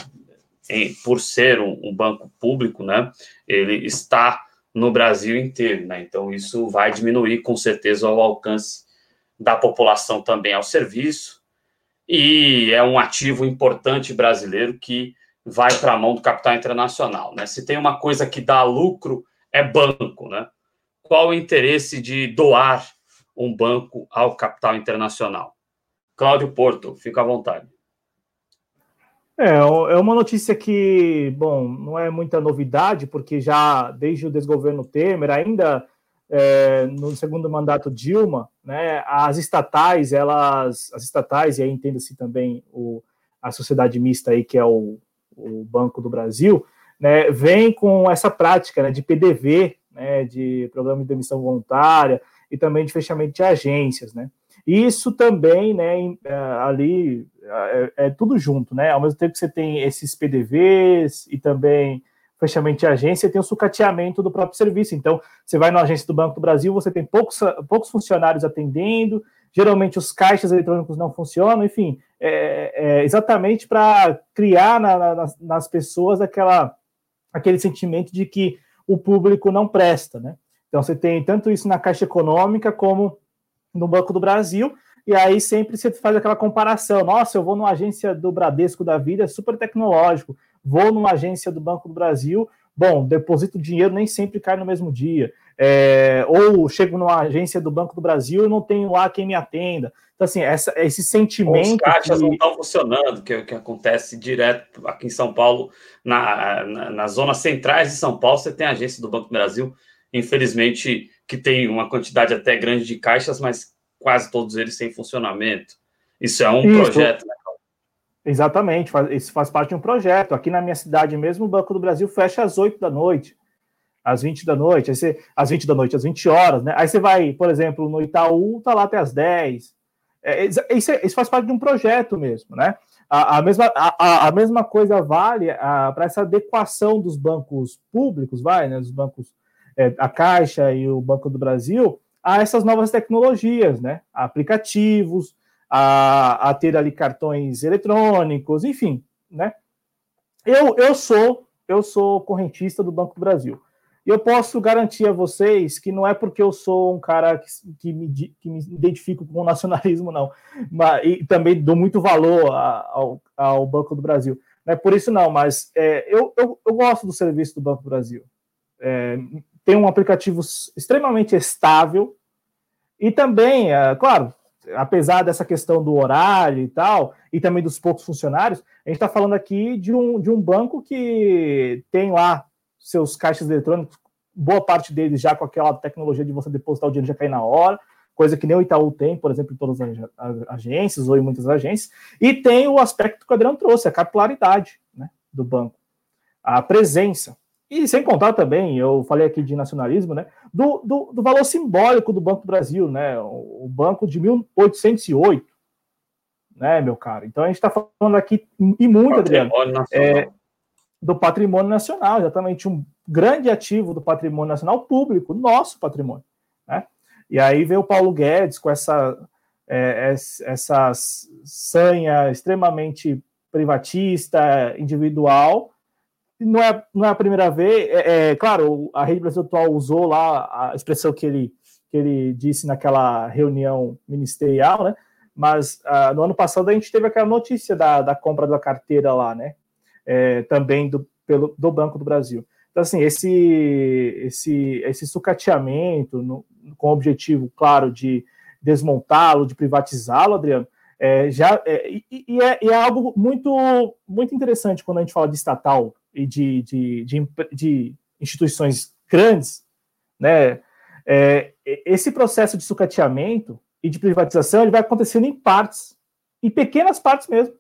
em, por ser um, um, banco público, né, ele está no Brasil inteiro, né, então isso vai diminuir com certeza o alcance da população também ao serviço, e é um ativo importante brasileiro que vai para a mão do capital internacional. Né? Se tem uma coisa que dá lucro, é banco, né? qual o interesse de doar um banco ao capital internacional? Cláudio Porto, fica à vontade. É, é uma notícia que, bom, não é muita novidade, porque já desde o desgoverno Temer, ainda é, no segundo mandato Dilma, né, as estatais, elas, as estatais, e aí entenda-se também o, a sociedade mista aí, que é o, o Banco do Brasil, né, vem com essa prática né, de PDV, né, de programa de demissão voluntária e também de fechamento de agências, né? Isso também, né, é, ali é, é, tudo junto, né? Ao mesmo tempo que você tem esses PDVs e também fechamento de agência, tem o sucateamento do próprio serviço. Então, você vai na agência do Banco do Brasil, você tem poucos, poucos funcionários atendendo, geralmente os caixas eletrônicos não funcionam, enfim, é, é exatamente para criar na, na, nas pessoas aquela, aquele sentimento de que o público não presta, né? Então você tem tanto isso na Caixa Econômica como no Banco do Brasil, e aí sempre você faz aquela comparação. Nossa, eu vou numa agência do Bradesco da vida, é super tecnológico. Vou numa agência do Banco do Brasil, bom, deposito dinheiro nem sempre cai no mesmo dia. É, ou chego numa agência do Banco do Brasil e não tenho lá quem me atenda. Então, assim, essa, esse sentimento. Os caixas que... não estão funcionando, que, que acontece direto aqui em São Paulo, na, na, nas zonas centrais de São Paulo, você tem agência do Banco do Brasil, infelizmente, que tem uma quantidade até grande de caixas, mas quase todos eles sem funcionamento. Isso é um Isso. projeto, né? Exatamente, isso faz parte de um projeto. Aqui na minha cidade mesmo, o Banco do Brasil fecha às 8 da noite, às 20 da noite, aí você, às 20 da noite, às 20 horas, né? Aí você vai, por exemplo, no Itaú, tá lá até às 10. É, isso, é, isso, faz parte de um projeto mesmo, né? A, a mesma, a, a, mesma coisa vale para essa adequação dos bancos públicos, vai, né? Os bancos, é, a Caixa e o Banco do Brasil, a essas novas tecnologias, né? A aplicativos, a, a ter ali cartões eletrônicos, enfim, né? Eu, eu sou eu sou correntista do Banco do Brasil. E eu posso garantir a vocês que não é porque eu sou um cara que, que, me, que me identifico com o nacionalismo, não. Mas, e também dou muito valor a, ao, ao, Banco do Brasil. Não é por isso, não, mas é, eu, eu, eu, gosto do serviço do Banco do Brasil. É, tem um aplicativo extremamente estável e também, é, claro, apesar dessa questão do horário e tal, e também dos poucos funcionários, a gente está falando aqui de um, de um banco que tem lá seus caixas eletrônicos, boa parte deles já com aquela tecnologia de você depositar o dinheiro já cair na hora, coisa que nem o Itaú tem, por exemplo, em todas as agências ou em muitas agências, e tem o aspecto que o Adriano trouxe, a capilaridade né, do banco, a presença. E sem contar também, eu falei aqui de nacionalismo, né, do, do, do valor simbólico do Banco do Brasil, né, o, o banco de 1808, né, meu caro? Então a gente está falando aqui, e muito, Adriano, é, do patrimônio nacional, exatamente um grande ativo do patrimônio nacional público, nosso patrimônio. Né? E aí veio o Paulo Guedes com essa, é, essa sanha extremamente privatista, individual. Não é, não é a primeira vez, é, é, claro, a Rede Brasil Atual usou lá a expressão que ele, que ele disse naquela reunião ministerial, né? mas uh, no ano passado a gente teve aquela notícia da, da compra da carteira lá, né? é, também do, pelo, do Banco do Brasil. Então, assim, esse, esse, esse sucateamento, no, com o objetivo, claro, de desmontá-lo, de privatizá-lo, Adriano, é, já, é, e, e, é, e, é, algo muito, muito interessante quando a gente fala de estatal e de, de, de, de instituições grandes, né? É, esse processo de sucateamento e de privatização ele vai acontecendo em partes, em pequenas partes mesmo.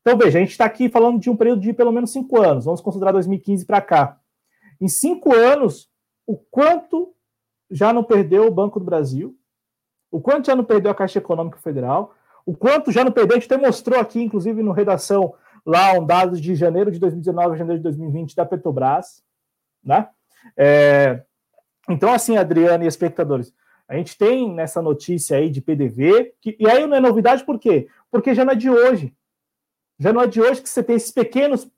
Então, veja, a gente está aqui falando de um período de pelo menos cinco anos, vamos considerar 2015 para cá. Em cinco anos, o quanto já não perdeu o Banco do Brasil, o quanto já não perdeu a Caixa Econômica Federal, o quanto já não perdeu, a gente até mostrou aqui, inclusive no redação, lá um dado de janeiro de 2019 a janeiro de 2020 da Petrobras, né? É, então, assim, Adriana e espectadores, a gente tem nessa notícia aí de PDV, que, e aí não é novidade por quê? Porque já não é de hoje. Já não é de hoje que você tem esses pequenos.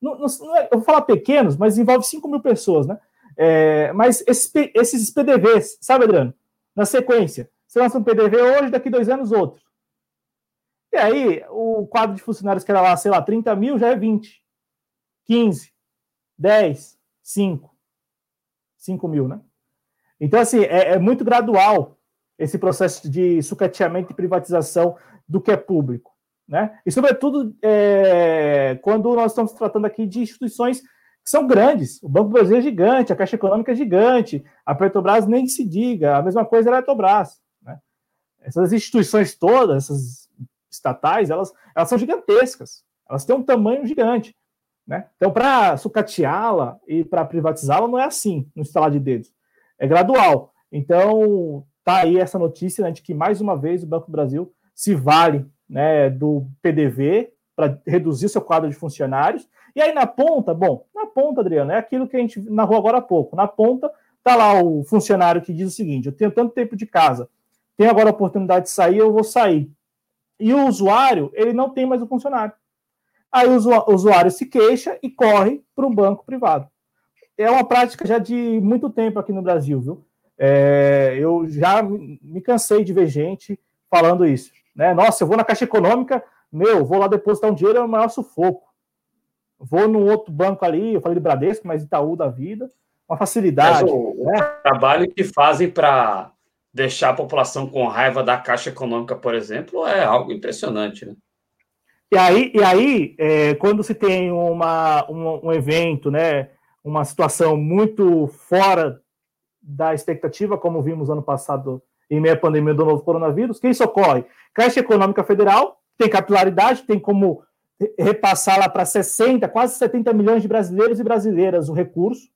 Não, não, é, eu vou falar pequenos, mas envolve 5 mil pessoas, né? É, mas esses, esses PDVs, sabe, Adriano? Na sequência, você lança um PDV hoje, daqui dois anos outro. E aí, o quadro de funcionários que era lá, sei lá, 30 mil já é 20, 15, 10, 5. 5 mil, né? Então, assim, é, é muito gradual esse processo de sucateamento e privatização do que é público. Né? E, sobretudo, é, quando nós estamos tratando aqui de instituições que são grandes. O Banco do Brasil é gigante, a Caixa Econômica é gigante, a Petrobras nem se diga, a mesma coisa é a Eletrobras. Né? Essas instituições todas, essas estatais, elas, elas são gigantescas, elas têm um tamanho gigante. Né? Então, para sucateá-la e para privatizá-la, não é assim, no instalar de dedos. É gradual. Então, tá aí essa notícia né, de que, mais uma vez, o Banco do Brasil se vale né, do PDV para reduzir seu quadro de funcionários. E aí na ponta, bom, na ponta, Adriano, é aquilo que a gente narrou agora há pouco. Na ponta tá lá o funcionário que diz o seguinte: eu tenho tanto tempo de casa, tenho agora a oportunidade de sair, eu vou sair. E o usuário, ele não tem mais o funcionário. Aí o usuário se queixa e corre para um banco privado. É uma prática já de muito tempo aqui no Brasil, viu? É, eu já me cansei de ver gente falando isso. Né? Nossa, eu vou na Caixa Econômica, meu, vou lá depositar um dinheiro, é o maior sufoco. Vou num outro banco ali, eu falei de Bradesco, mas Itaú da vida, uma facilidade. O, né? o, trabalho que fazem para deixar a população com raiva da Caixa Econômica, por exemplo, é algo impressionante, né? E aí, e aí é, quando se tem uma, um, um evento, né, uma situação muito fora da expectativa, como vimos ano passado em meio à pandemia do novo coronavírus, que isso ocorre? Caixa Econômica Federal tem capilaridade, tem como repassar lá para 60, quase 70 milhões de brasileiros e brasileiras o recurso.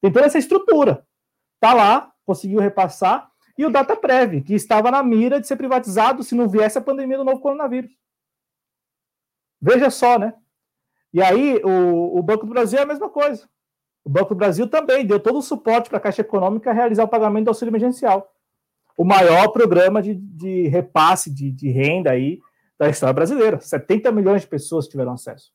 Tem toda essa estrutura. Está lá, conseguiu repassar. E o DataPrev, que estava na mira de ser privatizado se não viesse a pandemia do novo coronavírus. Veja só, né? E aí, o, o Banco do Brasil é a mesma coisa. O Banco do Brasil também deu todo o suporte para a Caixa Econômica realizar o pagamento do auxílio emergencial. o maior programa de, de repasse de, de renda aí da história brasileira. 70 milhões de pessoas tiveram acesso,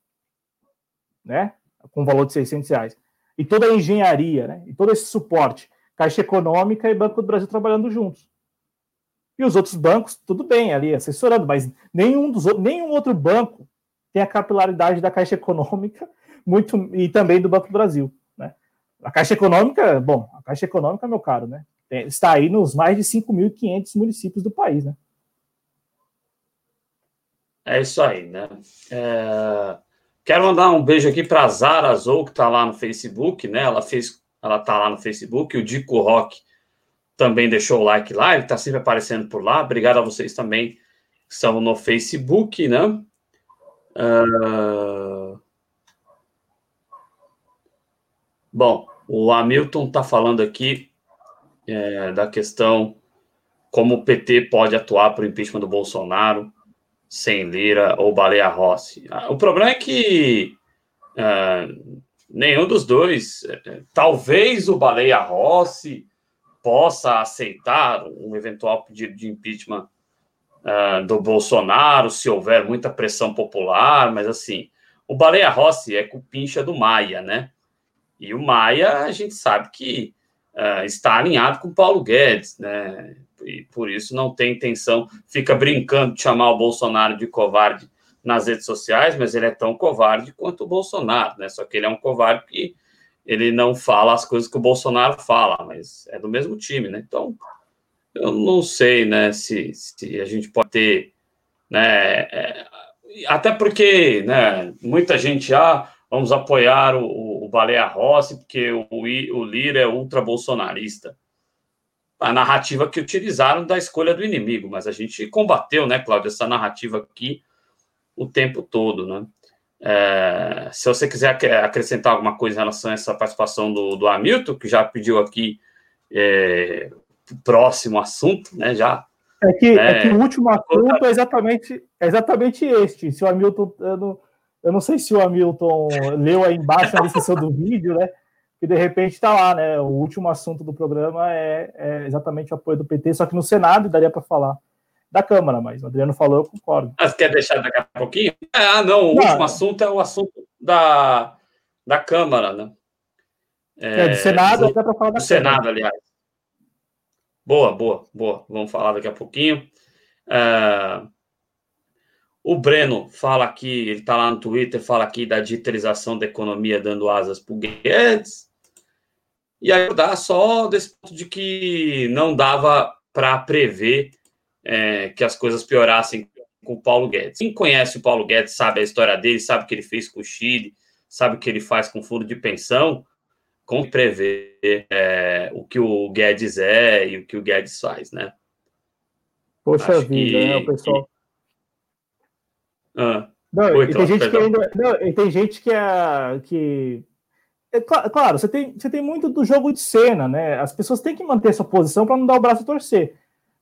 né? Com valor de 600 reais. E toda a engenharia, né? E todo esse suporte, Caixa Econômica e Banco do Brasil trabalhando juntos. E os outros bancos, tudo bem, ali assessorando, mas nenhum, dos, nenhum outro banco tem a capilaridade da Caixa Econômica muito e também do Banco do Brasil. Né? A Caixa Econômica, bom, a Caixa Econômica, meu caro, né? está aí nos mais de 5.500 municípios do país, né? É isso aí, né? É... Quero mandar um beijo aqui para a Zara Azul, que está lá no Facebook, né? Ela fez, ela tá lá no Facebook, o Dico Rock também deixou o like lá, ele está sempre aparecendo por lá. Obrigado a vocês também que estão no Facebook, né? Uh... Bom, o Hamilton está falando aqui é, da questão como o PT pode atuar para o impeachment do Bolsonaro sem Lira ou Baleia Rossi. Ah, o problema é que uh, nenhum dos dois, é, talvez o Baleia Rossi possa aceitar um eventual pedido de impeachment uh, do Bolsonaro, se houver muita pressão popular, mas assim, o Baleia Rossi é cupincha do Maia, né? E o Maia, a gente sabe que uh, está alinhado com o Paulo Guedes, né? E por isso não tem intenção, fica brincando de chamar o Bolsonaro de covarde nas redes sociais, mas ele é tão covarde quanto o Bolsonaro, né? Só que ele é um covarde que ele não fala as coisas que o Bolsonaro fala, mas é do mesmo time, né? Então, eu não sei, né, se, se a gente pode ter, né, é, até porque, né, muita gente, ah, vamos apoiar o, o Baleia Rossi, porque o, o Lira é ultra-bolsonarista. A narrativa que utilizaram da escolha do inimigo, mas a gente combateu, né, Cláudio, essa narrativa aqui o tempo todo, né? É, se você quiser acrescentar alguma coisa em relação a essa participação do, do Hamilton, que já pediu aqui é, próximo assunto, né? Já. É que, né, é que o último assunto é exatamente, é exatamente este. Se o Hamilton, eu não, eu não sei se o Hamilton leu aí embaixo na descrição do vídeo, né? Que de repente está lá, né? O último assunto do programa é, é, exatamente o apoio do PT, só que no Senado daria para falar da Câmara, mas o Adriano falou, eu concordo. Ah, você quer deixar daqui a pouquinho? Ah, não, o não, último assunto é o assunto da, da Câmara, né? É, é do Senado, até para falar da do Câmara. Senado, aliás. Boa, boa, boa. Vamos falar daqui a pouquinho. Uh, o Breno fala aqui, ele está lá no Twitter, fala aqui da digitalização da economia dando asas para o Guedes. E aí dá só desse ponto de que não dava para prever é, que as coisas piorassem com o Paulo Guedes. Quem conhece o Paulo Guedes sabe a história dele, sabe o que ele fez com o Chile, sabe o que ele faz com o fundo de pensão, como prever é, o que o Guedes é e o que o Guedes faz, né? Poxa Acho vida, que, né, o pessoal. Ah, não, Oi, e tem gente que ainda. Não, e tem gente que é. Que, é claro, você tem, você tem muito do jogo de cena, né? As pessoas têm que manter sua posição para não dar o braço a torcer.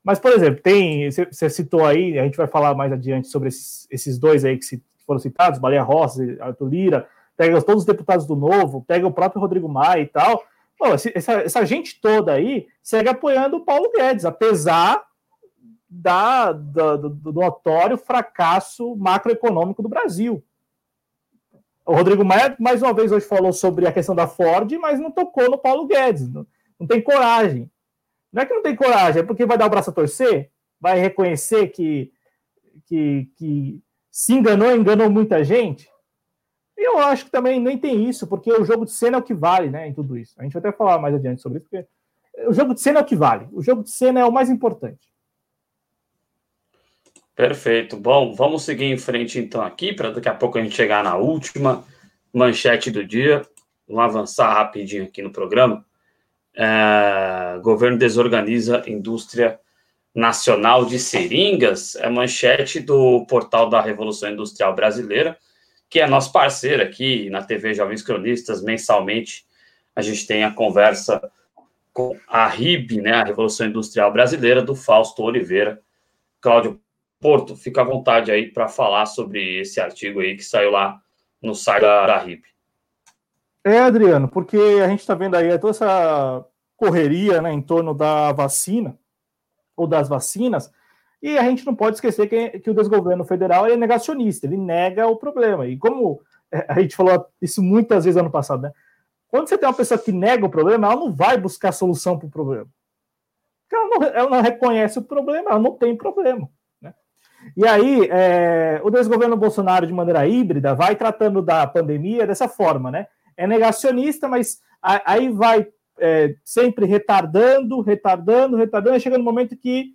Mas, por exemplo, tem. Você citou aí, a gente vai falar mais adiante sobre esses, esses dois aí que foram citados, Baleia Rossi, Arthur Lira, pega todos os deputados do Novo, pega o próprio Rodrigo Maia e tal. Pô, essa, essa gente toda aí segue apoiando o Paulo Guedes, apesar da, da, do, do notório fracasso macroeconômico do Brasil. O Rodrigo Maia, mais uma vez, hoje falou sobre a questão da Ford, mas não tocou no Paulo Guedes. Não, não tem coragem. Não é que não tem coragem, é porque vai dar o braço a torcer, vai reconhecer que, que, que se enganou, enganou muita gente. Eu acho que também nem tem isso, porque o jogo de cena é o que vale, né, em tudo isso. A gente vai até falar mais adiante sobre isso, porque o jogo de cena é o que vale. O jogo de cena é o mais importante. Perfeito. Bom, vamos seguir em frente então aqui, para daqui a pouco a gente chegar na última manchete do dia. Vamos avançar rapidinho aqui no programa. É, governo desorganiza indústria nacional de seringas. É manchete do portal da Revolução Industrial Brasileira, que é nosso parceiro aqui na TV Jovens Cronistas. Mensalmente a gente tem a conversa com a RIB, né, a Revolução Industrial Brasileira, do Fausto Oliveira. Cláudio Porto, fica à vontade aí para falar sobre esse artigo aí que saiu lá no site da, da RIP. É, Adriano, porque a gente está vendo aí toda essa correria né, em torno da vacina. ou das vacinas, e a gente não pode esquecer que, que o desgoverno federal é negacionista, ele nega o problema. E como é, a gente falou isso muitas vezes ano passado, né? Quando você tem uma pessoa que nega o problema, ela não vai buscar solução para o problema. Ela não, ela não, reconhece o problema, ela não tem problema. Né? E aí, é, o desgoverno Bolsonaro, de maneira híbrida, vai tratando da pandemia dessa forma, né? É negacionista, mas aí vai é, sempre retardando, retardando, retardando, e chega no momento que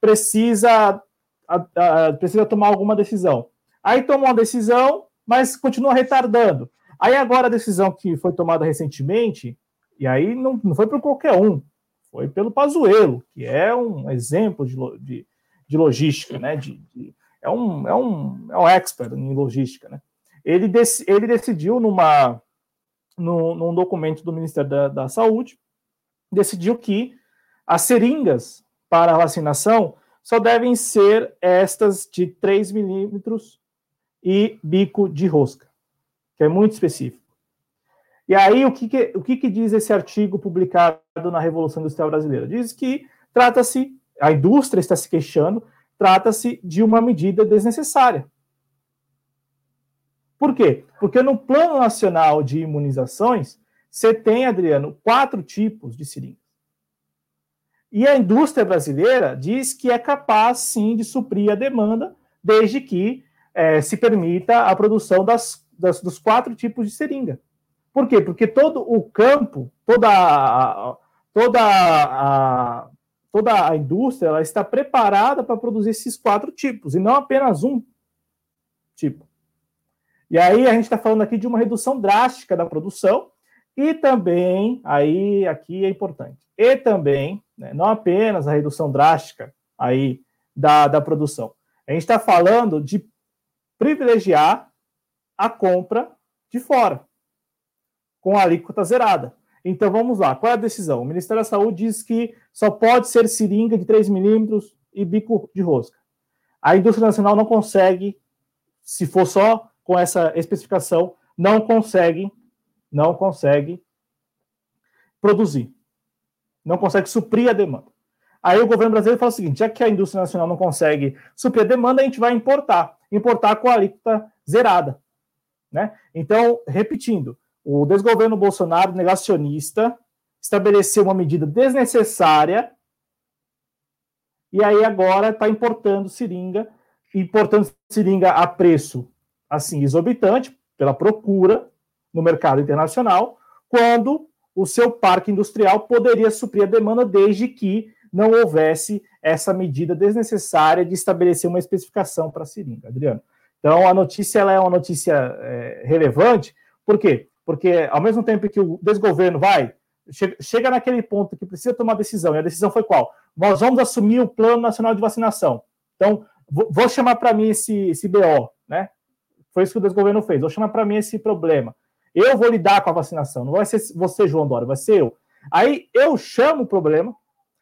precisa, a, a, precisa tomar alguma decisão. Aí toma uma decisão, mas continua retardando. Aí agora a decisão que foi tomada recentemente, e aí não, não foi por qualquer um, foi pelo Pazuello, que é um exemplo de, de, de logística, né? De, de, é, um, é, um, é um expert em logística, né? Ele, dec, ele decidiu numa, num, num documento do Ministério da, da Saúde, decidiu que as seringas para vacinação só devem ser estas de 3 milímetros e bico de rosca, que é muito específico. E aí, o que, que o que, que, diz esse artigo publicado na Revolução Industrial Brasileira? Diz que trata-se, a indústria está se queixando, trata-se de uma medida desnecessária. Por quê? Porque no Plano Nacional de Imunizações, você tem, Adriano, quatro tipos de seringas. E a indústria brasileira diz que é capaz, sim, de suprir a demanda, desde que é, se permita a produção das, das, dos quatro tipos de seringa. Por quê? Porque todo o campo, toda a, toda a, toda a indústria ela está preparada para produzir esses quatro tipos, e não apenas um tipo. E aí a gente está falando aqui de uma redução drástica da produção, e também, aí aqui é importante, e também, né, não apenas a redução drástica aí da, da produção, a gente está falando de privilegiar a compra de fora com a alíquota zerada. Então vamos lá, qual é a decisão? O Ministério da Saúde diz que só pode ser seringa de 3 milímetros e bico de rosca. A indústria nacional não consegue, se for só com essa especificação, não consegue, não consegue produzir. Não consegue suprir a demanda. Aí o governo brasileiro fala o seguinte: já que a indústria nacional não consegue suprir a demanda, a gente vai importar. Importar com a alíquota zerada. Né? Então, repetindo, o desgoverno Bolsonaro, negacionista, estabeleceu uma medida desnecessária e aí agora está importando seringa, importando seringa a preço assim exorbitante pela procura no mercado internacional, quando o seu parque industrial poderia suprir a demanda desde que não houvesse essa medida desnecessária de estabelecer uma especificação para a seringa, Adriano. Então, a notícia é uma notícia é, relevante, por quê? porque ao mesmo tempo que o desgoverno vai, chega naquele ponto que precisa tomar decisão, e a decisão foi qual? Nós vamos assumir o Plano Nacional de Vacinação. Então, vou chamar para mim esse, esse BO? Foi isso que o desgoverno fez. Vou chamar para mim esse problema. Eu vou lidar com a vacinação, não vai ser você, João Dória, vai ser eu. Aí eu chamo o problema,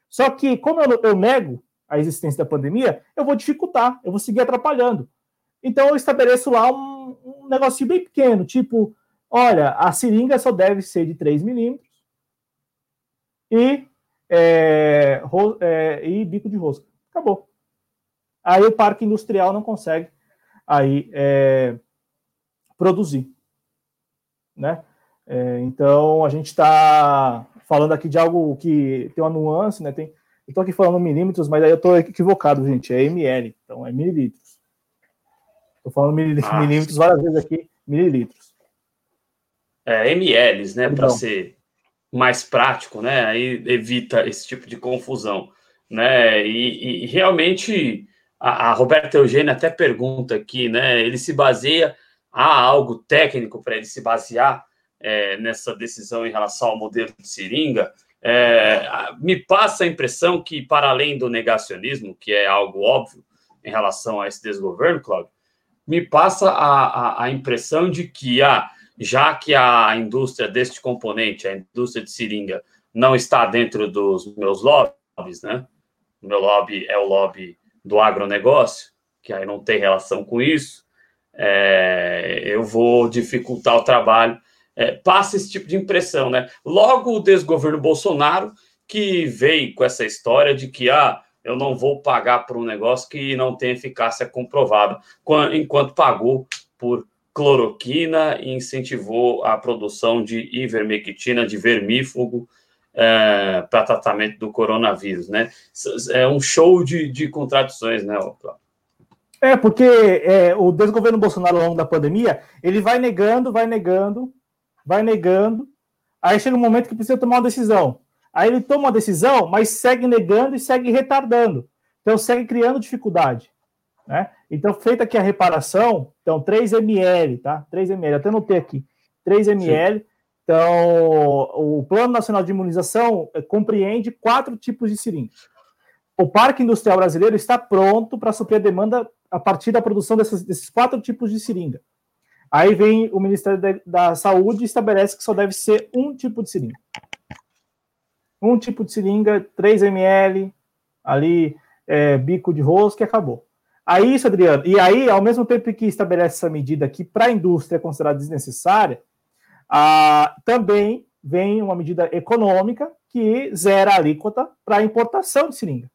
só que, como eu, eu nego a existência da pandemia, eu vou dificultar, eu vou seguir atrapalhando. Então, eu estabeleço lá um, um negocinho bem pequeno, tipo, Olha, a seringa só deve ser de 3 milímetros e, é, é, e bico de rosca. Acabou. Aí o parque industrial não consegue aí é, produzir, né? É, então a gente está falando aqui de algo que tem uma nuance, né? Tem, eu estou aqui falando milímetros, mas aí eu estou equivocado, gente. É ml, então é mililitros. Estou falando milímetros várias vezes aqui, mililitros é, mLs, né, para ser mais prático, né? Aí evita esse tipo de confusão, né? E, e realmente a, a, Roberta Eugênia até pergunta aqui, né? Ele se baseia há algo técnico para ele se basear é, nessa decisão em relação ao modelo de seringa? É, me passa a impressão que, para além do negacionismo, que é algo óbvio em relação a esse desgoverno, Cláudio, me passa a, a, a impressão de que ah, já que a indústria deste componente, a indústria de seringa, não está dentro dos meus lobbies, né? O meu lobby é o lobby do agronegócio, que aí não tem relação com isso, é, eu vou dificultar o trabalho. É, passa esse tipo de impressão, né? Logo o desgoverno Bolsonaro, que veio com essa história de que ah, eu não vou pagar por um negócio que não tem eficácia comprovada, enquanto pagou por cloroquina e incentivou a produção de ivermectina, de vermífugo, é, para tratamento do coronavírus, né? É um show de, de contradições, né, Cláudio? É, porque é, o desgoverno Bolsonaro ao longo da pandemia, ele vai negando, vai negando, vai negando, aí chega um momento que precisa tomar uma decisão. Aí ele toma uma decisão, mas segue negando e segue retardando. Então segue criando dificuldade. Né? Então, feita aqui a reparação, então 3 ml, tá? 3 ml, até notei aqui, 3 ml. Sim. Então, o Plano Nacional de Imunização eh, compreende quatro tipos de seringas. O Parque Industrial Brasileiro está pronto para suprir a demanda a partir da produção desses, desses quatro tipos de seringa. Aí vem o Ministério da, Saúde e estabelece que só deve ser um tipo de seringa. Um tipo de seringa, 3 ml, ali, é, bico de rosca e acabou. Aí, isso, Adriano, e aí, ao mesmo tempo que estabelece essa medida aqui para a indústria é considerada desnecessária, também vem uma medida econômica que zera a alíquota para a importação de seringa.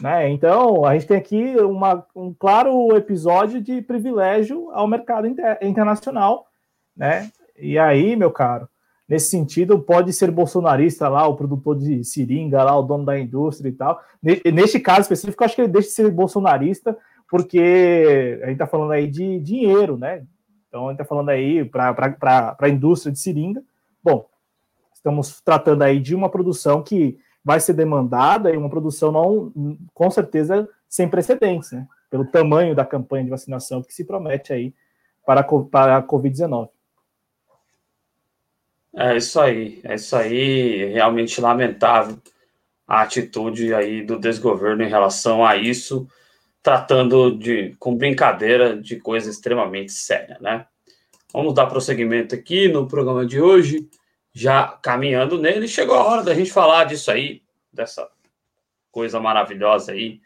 Né? Então, a gente tem aqui uma, um claro episódio de privilégio ao mercado inter, internacional. Né? E aí, meu caro, nesse sentido, pode ser bolsonarista lá, o produtor de seringa, lá, o dono da indústria e tal. Neste caso específico, acho que ele deixa de ser bolsonarista, porque a gente está falando aí de dinheiro, né? Então, a gente está falando aí para a indústria de seringa. Bom, estamos tratando aí de uma produção que vai ser demandada e uma produção não, com certeza, sem precedentes, né? Pelo tamanho da campanha de vacinação que se promete aí para, a Covid-19. É isso aí, é isso aí, realmente lamentável a atitude aí do desgoverno em relação a isso tratando de com brincadeira de coisa extremamente séria, né? Vamos dar prosseguimento aqui no programa de hoje, já caminhando nele, chegou a hora da gente falar disso aí, dessa coisa maravilhosa aí,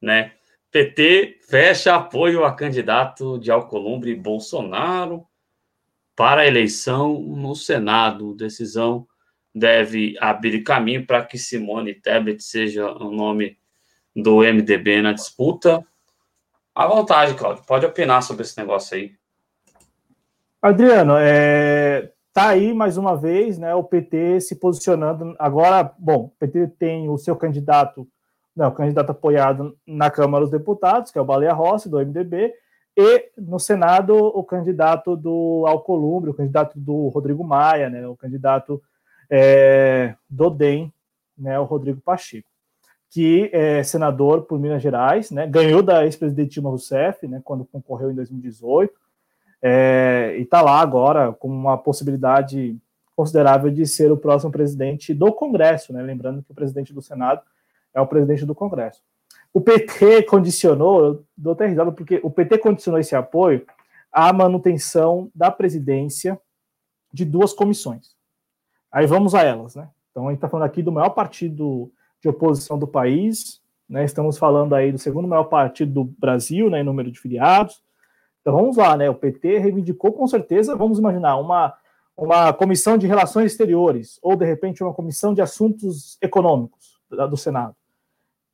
né? PT fecha apoio a candidato de Alcolumbre Bolsonaro para a eleição no Senado. Decisão deve abrir caminho para que Simone Tebet seja o nome do MDB na disputa. À vontade, Cláudio, pode opinar sobre esse negócio aí. Adriano, é, tá aí mais uma vez, né, o PT se posicionando agora, bom, o PT tem o seu candidato, não, né, o candidato apoiado na Câmara dos Deputados, que é o Baleia Rossi, do MDB, e no Senado o candidato do Alcolumbre, o candidato do Rodrigo Maia, né, o candidato é, do DEM, né, o Rodrigo Pacheco que é senador por Minas Gerais, né, ganhou da ex-presidente Dilma Rousseff, né, quando concorreu em 2018, é, e está lá agora com uma possibilidade considerável de ser o próximo presidente do Congresso, né, lembrando que o presidente do Senado é o presidente do Congresso. O PT condicionou, eu dou até risada, porque o PT condicionou esse apoio à manutenção da presidência de duas comissões. Aí vamos a elas, né? Então a gente está falando aqui do maior partido de oposição do país, né? Estamos falando aí do segundo maior partido do Brasil, né, em número de filiados. Então vamos lá, né? O PT reivindicou com certeza, vamos imaginar, uma, uma comissão de relações exteriores, ou de repente uma comissão de assuntos econômicos do Senado.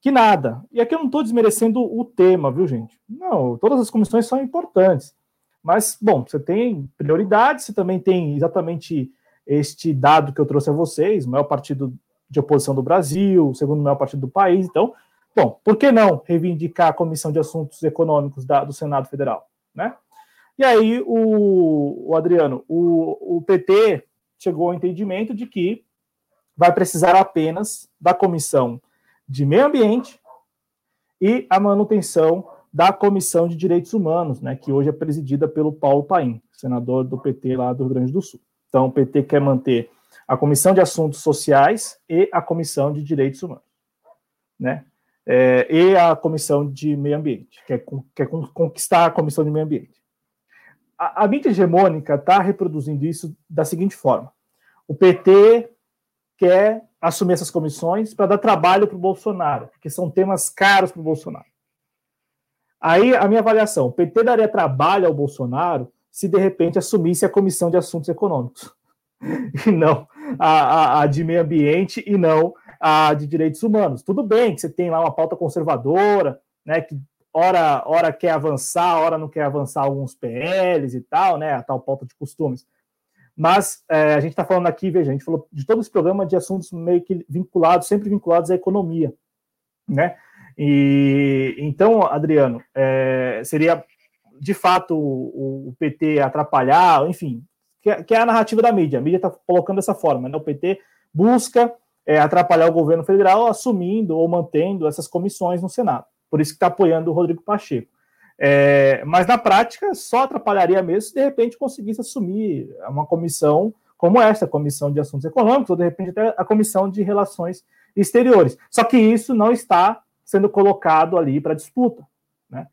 Que nada. E aqui eu não estou desmerecendo o tema, viu, gente? Não, todas as comissões são importantes. Mas, bom, você tem prioridades, você também tem exatamente este dado que eu trouxe a vocês, o maior partido de oposição do Brasil, o segundo maior partido do país. Então, bom, por que não reivindicar a Comissão de Assuntos Econômicos da, do Senado Federal, né? E aí, o, o Adriano, o, o PT chegou ao entendimento de que vai precisar apenas da Comissão de Meio Ambiente e a manutenção da Comissão de Direitos Humanos, né, que hoje é presidida pelo Paulo Paim, senador do PT lá do Rio Grande do Sul. Então, o PT quer manter a Comissão de Assuntos Sociais e a Comissão de Direitos Humanos, né? É, e a Comissão de Meio Ambiente, que é, quer conquistar a Comissão de Meio Ambiente. A, a mídia hegemônica está reproduzindo isso da seguinte forma: o PT quer assumir essas comissões para dar trabalho para o Bolsonaro, porque são temas caros para o Bolsonaro. Aí a minha avaliação: o PT daria trabalho ao Bolsonaro se de repente assumisse a Comissão de Assuntos Econômicos. e não a, a, a, de meio ambiente e não a de direitos humanos. Tudo bem que você tem lá uma pauta conservadora, né, que ora, ora quer avançar, ora não quer avançar alguns PLs e tal, né, a tal pauta de costumes. Mas é, a gente está falando aqui, veja, a gente falou de todo esse programa de assuntos meio que vinculados, sempre vinculados à economia, né? E então, Adriano, é, seria de fato o, o, PT atrapalhar, enfim, que, é, que, é a narrativa da mídia. A mídia está colocando dessa forma, né? O PT busca é, atrapalhar o governo federal assumindo ou mantendo essas comissões no Senado. Por isso que está apoiando o Rodrigo Pacheco. É, mas na prática só atrapalharia mesmo se de repente conseguisse assumir uma comissão como essa, a Comissão de Assuntos Econômicos, ou de repente até a Comissão de Relações Exteriores. Só que isso não está sendo colocado ali para disputa, né?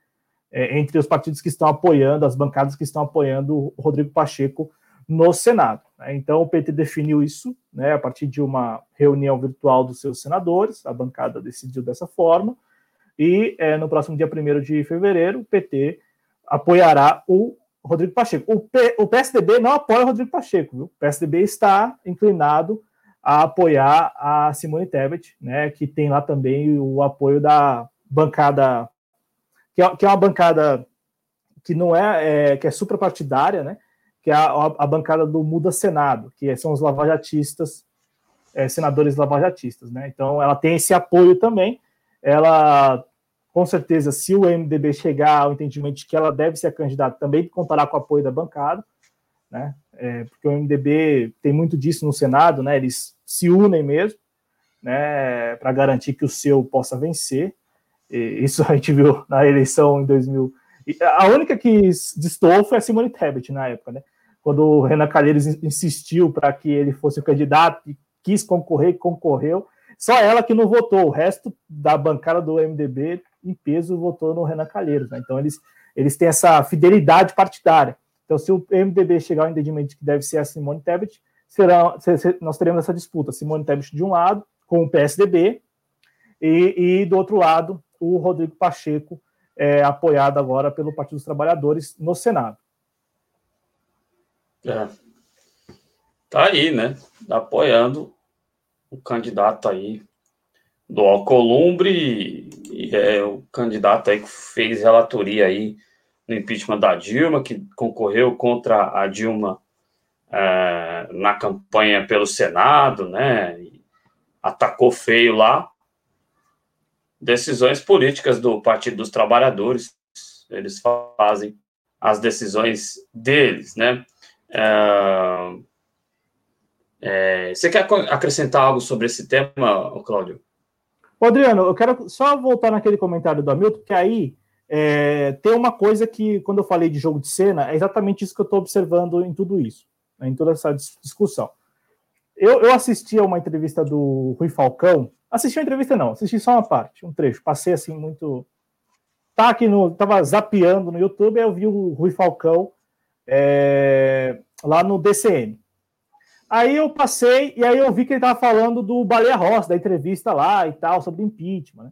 É, entre os partidos que estão apoiando, as bancadas que estão apoiando o Rodrigo Pacheco no Senado. Né? Então o PT definiu isso, né, a partir de uma reunião virtual dos seus senadores, a bancada decidiu dessa forma. E é, no próximo dia 1 de fevereiro, o PT apoiará o Rodrigo Pacheco. O, P, o PSDB não apoia o Rodrigo Pacheco, viu? O PSDB está inclinado a apoiar a Simone Tebet, né, que tem lá também o apoio da bancada, que é, que é uma bancada que não é, é que é suprapartidária, né, que é a, a, bancada do Muda Senado, que são os lavajatistas, é, senadores lavajatistas, né, então ela tem esse apoio também, ela com certeza, se o MDB chegar ao entendimento de que ela deve ser candidata, também contará com o apoio da bancada, né? É, porque o MDB tem muito disso no Senado, né? Eles se unem mesmo, né? Para garantir que o seu possa vencer. E isso a gente viu na eleição em 2000. A única que destoou foi a Simone Tebet na época, né? Quando o Renan Calheiros insistiu para que ele fosse o candidato e quis concorrer, concorreu. Só ela que não votou. O resto da bancada do MDB em peso votou no Renan Calheiros. Né? Então, eles, eles têm essa fidelidade partidária. Então, se o MDB chegar ao entendimento que deve ser a Simone Tebet, será, nós teremos essa disputa. Simone Tebet de um lado, com o PSDB, e, e do outro lado, o Rodrigo Pacheco, é, apoiado agora pelo Partido dos Trabalhadores no Senado. É. Tá aí, né? Apoiando o candidato aí do Alcolumbre é o candidato aí que fez relatoria aí no impeachment da Dilma, que concorreu contra a Dilma é, na campanha pelo Senado, né? atacou feio lá. Decisões políticas do Partido dos Trabalhadores, eles fazem as decisões deles, né? É, você quer acrescentar algo sobre esse tema, Cláudio? Adriano, eu quero só voltar naquele comentário do Hamilton, que aí é, tem uma coisa que, quando eu falei de jogo de cena, é exatamente isso que eu estou observando em tudo isso, né, em toda essa discussão. Eu, eu, assisti a uma entrevista do Rui Falcão, assisti a entrevista não, assisti só uma parte, um trecho, passei assim muito... Tá aqui no, tava zapeando no YouTube, aí eu vi o Rui Falcão é, lá no DCM. Aí eu passei e aí eu vi que ele estava falando do Baleia Rossi, da entrevista lá e tal, sobre impeachment. Né?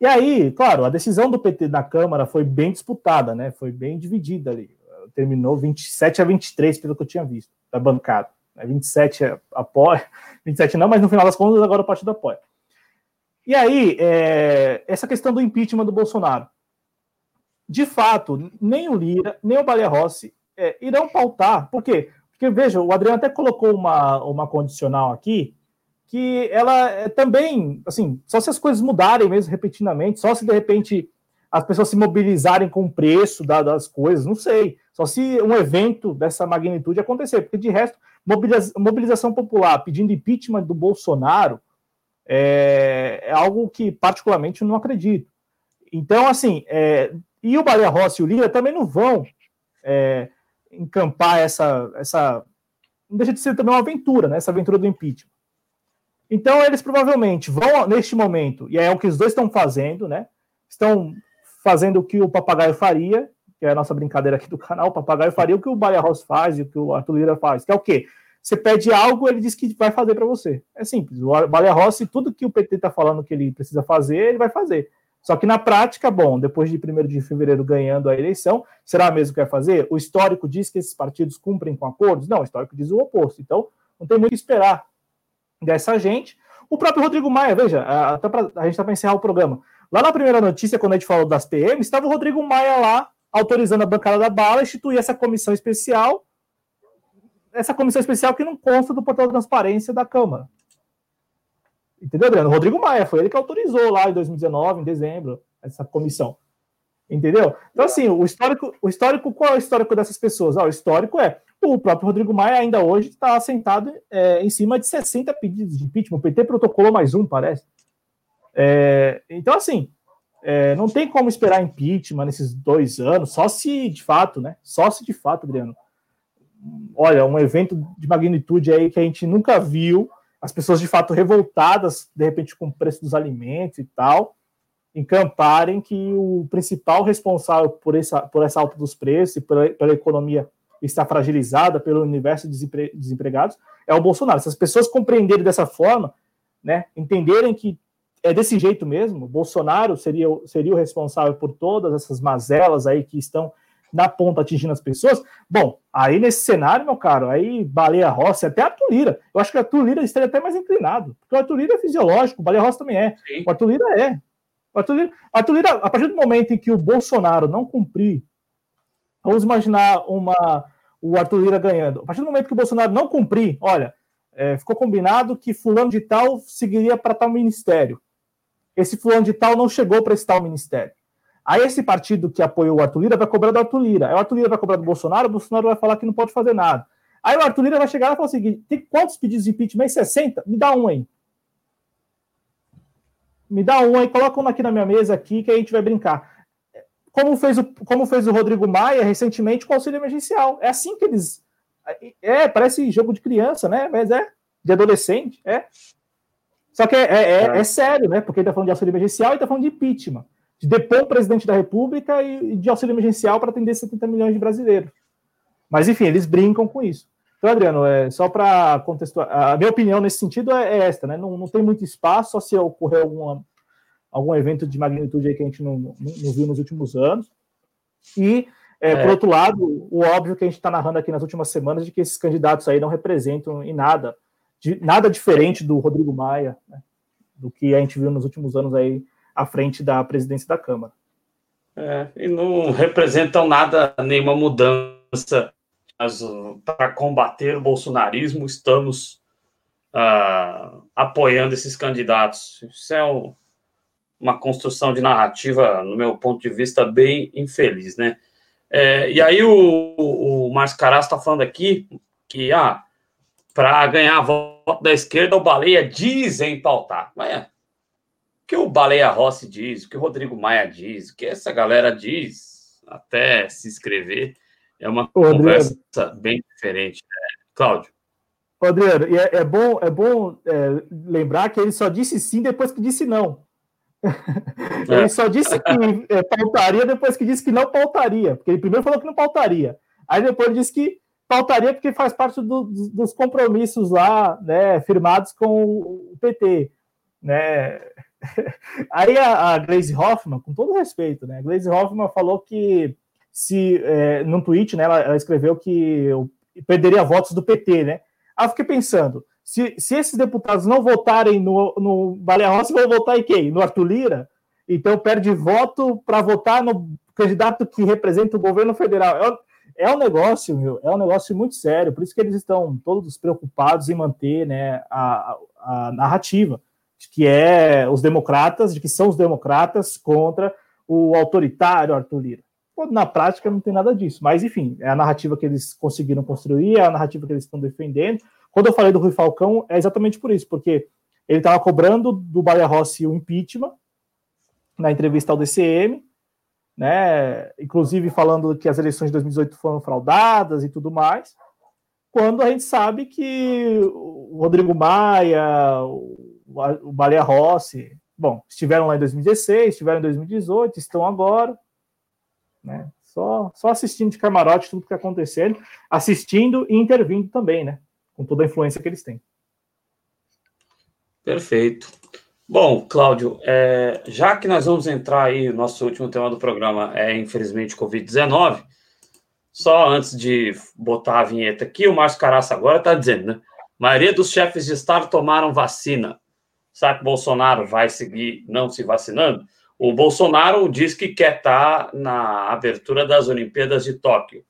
E aí, claro, a decisão do PT na Câmara foi bem disputada, né? Foi bem dividida ali. Terminou 27 a 23, pelo que eu tinha visto, da bancada. 27 né? apoia, 27 não, mas no final das contas agora o partido apoia. E aí, é, essa questão do impeachment do Bolsonaro. De fato, nem o Lira, nem o Baleia Rossi é, irão pautar. Por quê? Porque, veja, o Adriano até colocou uma, uma condicional aqui, que ela é também, assim, só se as coisas mudarem mesmo repetidamente, só se de repente as pessoas se mobilizarem com o preço da, das coisas, não sei. Só se um evento dessa magnitude acontecer, porque de resto, mobiliza, mobilização popular pedindo impeachment do Bolsonaro é, é, algo que particularmente eu não acredito. Então, assim, é, e o Baleia Rossi e o Lira também não vão é, encampar essa, essa. Não deixa de ser também uma aventura, né? Essa aventura do impeachment. Então, eles provavelmente vão, neste momento, e é o que os dois estão fazendo, né? Estão fazendo o que o papagaio faria, que é a nossa brincadeira aqui do canal, o papagaio faria o que o Baia Ross faz e o que o Arthur Lira faz, que é o quê? Você pede algo, ele diz que vai fazer para você. É simples. O Baia Rossi, tudo que o PT está falando que ele precisa fazer, ele vai fazer. Só que na prática, bom, depois de 1 de fevereiro ganhando a eleição, será mesmo que vai fazer? O histórico diz que esses partidos cumprem com acordos? Não, o histórico diz o oposto. Então, não tem muito que esperar dessa gente. O próprio Rodrigo Maia, veja, até pra, a gente está para encerrar o programa. Lá na primeira notícia, quando a gente falou das PM, estava o Rodrigo Maia lá, autorizando a bancada da bala instituir essa comissão especial, essa comissão especial que não consta do portal de transparência da Câmara. Entendeu, Adriano? Rodrigo Maia, foi ele que autorizou lá em 2019, em dezembro, essa comissão. Entendeu? Então, assim, o histórico, o histórico, qual é o histórico dessas pessoas? Ah, o histórico é o próprio Rodrigo Maia ainda hoje está assentado é, em cima de 60 pedidos de impeachment. O PT protocolou mais um, parece. É, então, assim, é, não tem como esperar impeachment nesses dois anos, só se de fato, né? Só se de fato, Adriano. Olha, um evento de magnitude aí que a gente nunca viu, as pessoas de fato revoltadas, de repente, com o preço dos alimentos e tal, encamparem que o principal responsável por essa, por essa alta dos preços e pela, pela economia está fragilizada pelo universo de desempre, desempregados é o Bolsonaro. Se as pessoas compreenderem dessa forma, né, entenderem que é desse jeito mesmo, Bolsonaro seria, seria o responsável por todas essas mazelas aí que estão na ponta atingindo as pessoas. Bom, aí nesse cenário, meu caro, aí Baleia Rossi, até a Tulira. Eu acho que a Tulira estaria até mais inclinado, porque o Arthur Lira é fisiológico, o Baleia Rossi também é. Sim. O Arthur Lira é. Arthur Lira, Arthur Lira, a partir do momento em que o Bolsonaro não cumprir, vamos imaginar uma, o Arthur Lira ganhando. A partir do momento que o Bolsonaro não cumprir, olha, é, ficou combinado que fulano de tal seguiria para tal ministério. Esse fulano de tal não chegou para esse tal ministério. Aí esse partido que apoiou o Arthur Lira vai cobrar do Arthur Lira. Aí o Arthur Lira vai cobrar do Bolsonaro, o Bolsonaro vai falar que não pode fazer nada. Aí o Arthur Lira vai chegar e falar o seguinte: tem quantos pedidos de impeachment? 60? Me dá um aí me dá um aí, coloca um aqui na minha mesa aqui que a gente vai brincar. Como fez o, como fez o Rodrigo Maia recentemente com o auxílio emergencial. É assim que eles. É, parece jogo de criança, né? Mas é de adolescente, é. Só que é, é, é, é sério, né? Porque ele está falando de auxílio emergencial e está falando de impeachment. De depor o presidente da República e de auxílio emergencial para atender 70 milhões de brasileiros. Mas, enfim, eles brincam com isso. Então, Adriano, é, só para contextualizar, a minha opinião nesse sentido é, é esta, né? Não, não tem muito espaço, só se ocorrer alguma, algum evento de magnitude que a gente não, não, não viu nos últimos anos. E, é, é. por outro lado, o óbvio que a gente está narrando aqui nas últimas semanas de que esses candidatos aí não representam em nada, de, nada diferente do Rodrigo Maia, né? do que a gente viu nos últimos anos aí à frente da presidência da Câmara. É, e não representam nada, nenhuma mudança para combater o bolsonarismo, estamos uh, apoiando esses candidatos. Isso é um, uma construção de narrativa, no meu ponto de vista, bem infeliz, né? É, e aí o, o Márcio Caras está falando aqui que ah, para ganhar voto da esquerda, o Baleia dizem pautar. Mas é, que o Baleia Rossi diz, o que o Rodrigo Maia diz, o que essa galera diz, até se inscrever, é uma Ô, conversa Adriano. bem diferente, né? Cláudio. Ô, Adriano, e é, é bom, é bom é, lembrar que ele só disse sim depois que disse não. ele é. só disse que é, pautaria depois que disse que não pautaria. Porque ele primeiro falou que não pautaria. Aí depois ele disse que pautaria porque faz parte do, dos compromissos lá, né, firmados com o PT, né? Aí a, a Glaze Hoffman, com todo respeito, né? A Glaze Hoffman falou que se é, num tweet, né, ela, ela, escreveu que eu perderia votos do PT, né? Aí eu fiquei pensando, se, se esses deputados não votarem no, no Baleia Rossi, vão votar em quem? No Arthur Lira? Então perde voto para votar no candidato que representa o governo federal. É, é um negócio, meu, é um negócio muito sério, por isso que eles estão todos preocupados em manter né, a, a, narrativa que é os democratas, de que são os democratas contra o autoritário Arthur Lira. Na prática não tem nada disso, mas enfim, é a narrativa que eles conseguiram construir, é a narrativa que eles estão defendendo. Quando eu falei do Rui Falcão, é exatamente por isso, porque ele estava cobrando do Baleia Rossi o impeachment na entrevista ao DCM, né? Inclusive falando que as eleições de 2018 foram fraudadas e tudo mais. Quando a gente sabe que o Rodrigo Maia, Baleia Rossi, bom, estiveram lá em 2016, estiveram em 2018, estão agora né? Só, só assistindo de camarote tudo que está acontecendo, assistindo e intervindo também, né? Com toda a influência que eles têm. Perfeito. Bom, Cláudio, é, já que nós vamos entrar aí, nosso último tema do programa é, infelizmente, Covid-19, só antes de botar a vinheta aqui, o Márcio Caraça agora está dizendo, né? A maioria dos chefes de Estado tomaram vacina. Será que o Bolsonaro vai seguir não se vacinando? O Bolsonaro diz que quer estar na abertura das Olimpíadas de Tóquio.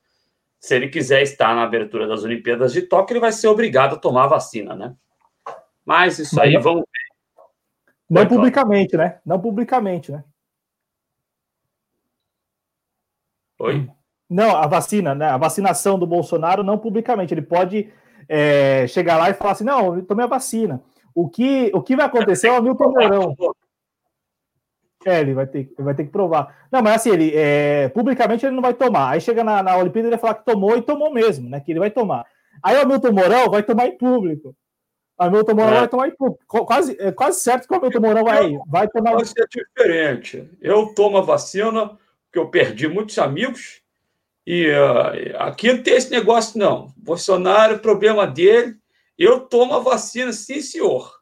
Se ele quiser estar na abertura das Olimpíadas de Tóquio, ele vai ser obrigado a tomar a vacina, né? Mas isso aí, vamos ver. Não publicamente, né? Não publicamente, né? Oi? Não, a vacina, né? A vacinação do Bolsonaro não publicamente. Ele pode é, chegar lá e falar assim: não, eu tomei a vacina. O que, o que vai acontecer é o Hamilton Mourão. É, ele vai ter, ele vai ter que provar. Não, mas assim, ele é, publicamente ele não vai tomar. Aí chega na, na Olimpíada ele vai falar que tomou e tomou mesmo, né? Que ele vai tomar. Aí o Hamilton Mourão vai tomar em público. O Hamilton Mourão é. vai tomar em público. Quase, é quase certo que o Hamilton Mourão vai, vai tomar. Vai ser diferente. Eu tomo a vacina, porque eu perdi muitos amigos. E uh, aqui não tem esse negócio, não. Bolsonaro, problema dele. Eu tomo a vacina, sim, senhor.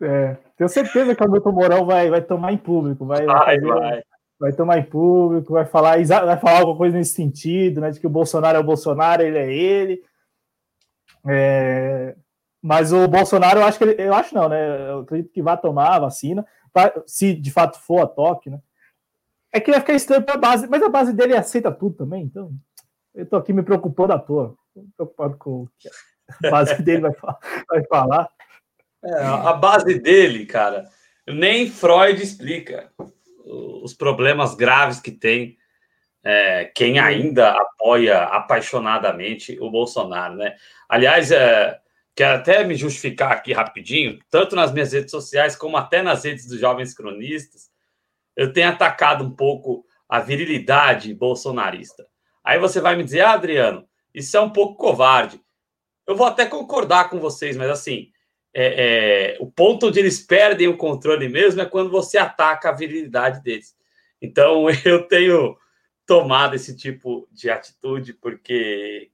É, tenho certeza que o Hamilton Mourão vai, vai tomar em público. Vai, vai, fazer, vai. vai tomar em público, vai falar, vai falar alguma coisa nesse sentido, né? De que o Bolsonaro é o Bolsonaro, ele é ele. É, mas o Bolsonaro, eu acho que ele, eu acho não, né? Eu acredito que vai tomar a vacina, se de fato for a toque, né? É que vai ficar estranho para a base, mas a base dele aceita tudo também, então eu tô aqui me preocupando à toa, preocupado com o que a base dele vai, vai falar. É, a base dele, cara, nem Freud explica os problemas graves que tem é, quem ainda apoia apaixonadamente o Bolsonaro, né? Aliás, é, quero até me justificar aqui rapidinho, tanto nas minhas redes sociais como até nas redes dos jovens cronistas, eu tenho atacado um pouco a virilidade bolsonarista. Aí você vai me dizer, ah, Adriano, isso é um pouco covarde. Eu vou até concordar com vocês, mas assim, é, é, o ponto onde eles perdem o controle mesmo é quando você ataca a virilidade deles. Então eu tenho tomado esse tipo de atitude porque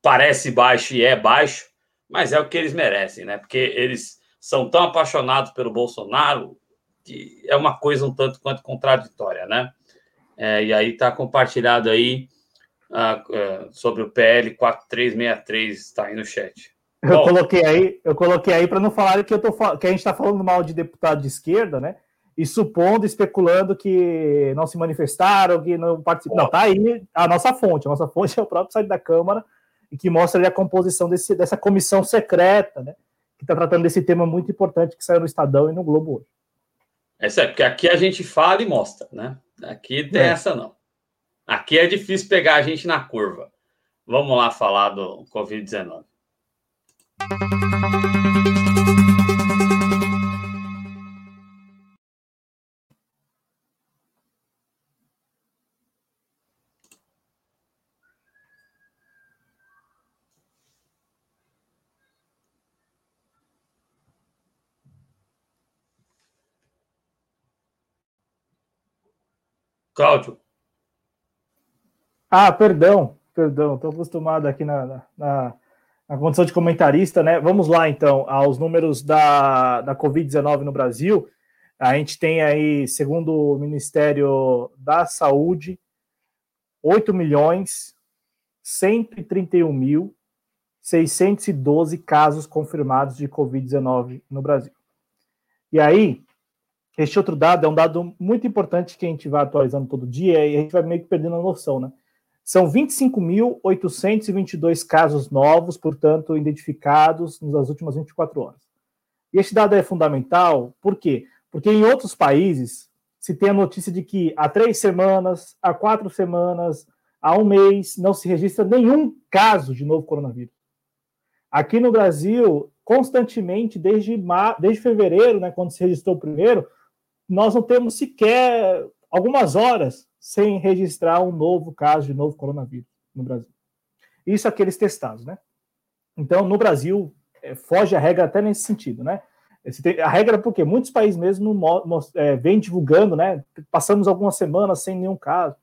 parece baixo e é baixo, mas é o que eles merecem, né? Porque eles são tão apaixonados pelo Bolsonaro que é uma coisa um tanto quanto contraditória, né? É, e aí está compartilhado aí uh, sobre o PL 4363, está aí no chat. Eu Bom, coloquei aí, eu coloquei aí para não falar que eu tô que a gente está falando mal de deputado de esquerda, né? E supondo, especulando que não se manifestaram, que não participaram. Não, tá aí a nossa fonte. A nossa fonte é o próprio site da Câmara e que mostra ali a composição desse, dessa comissão secreta, né? Que está tratando desse tema muito importante que saiu no Estadão e no Globo hoje. É certo, porque aqui a gente fala e mostra, né? Aqui tem é. essa não. Aqui é difícil pegar a gente na curva. Vamos lá falar do Covid-19. Cláudio. Ah, perdão, perdão, estou acostumado aqui na, na, na condição de comentarista, né? Vamos lá, então, aos números da, da Covid-19 no Brasil. A gente tem aí, segundo o Ministério da Saúde, 8 milhões 131 mil 612 casos confirmados de Covid-19 no Brasil. E aí, este outro dado é um dado muito importante que a gente vai atualizando todo dia e a gente vai meio que perdendo a noção, né? São 25.822 casos novos, portanto, identificados nas últimas 24 horas. E este dado é fundamental, por quê? Porque em outros países se tem a notícia de que há três semanas, há quatro semanas, há um mês, não se registra nenhum caso de novo coronavírus. Aqui no Brasil, constantemente, desde, desde fevereiro, né, quando se registrou o primeiro, nós não temos sequer algumas horas sem registrar um novo caso de novo coronavírus no Brasil. Isso aqueles testados, né? Então, no Brasil, é, foge a regra até nesse sentido, né? A regra é porque muitos países mesmo é, vêm divulgando, né? Passamos algumas semanas sem nenhum caso.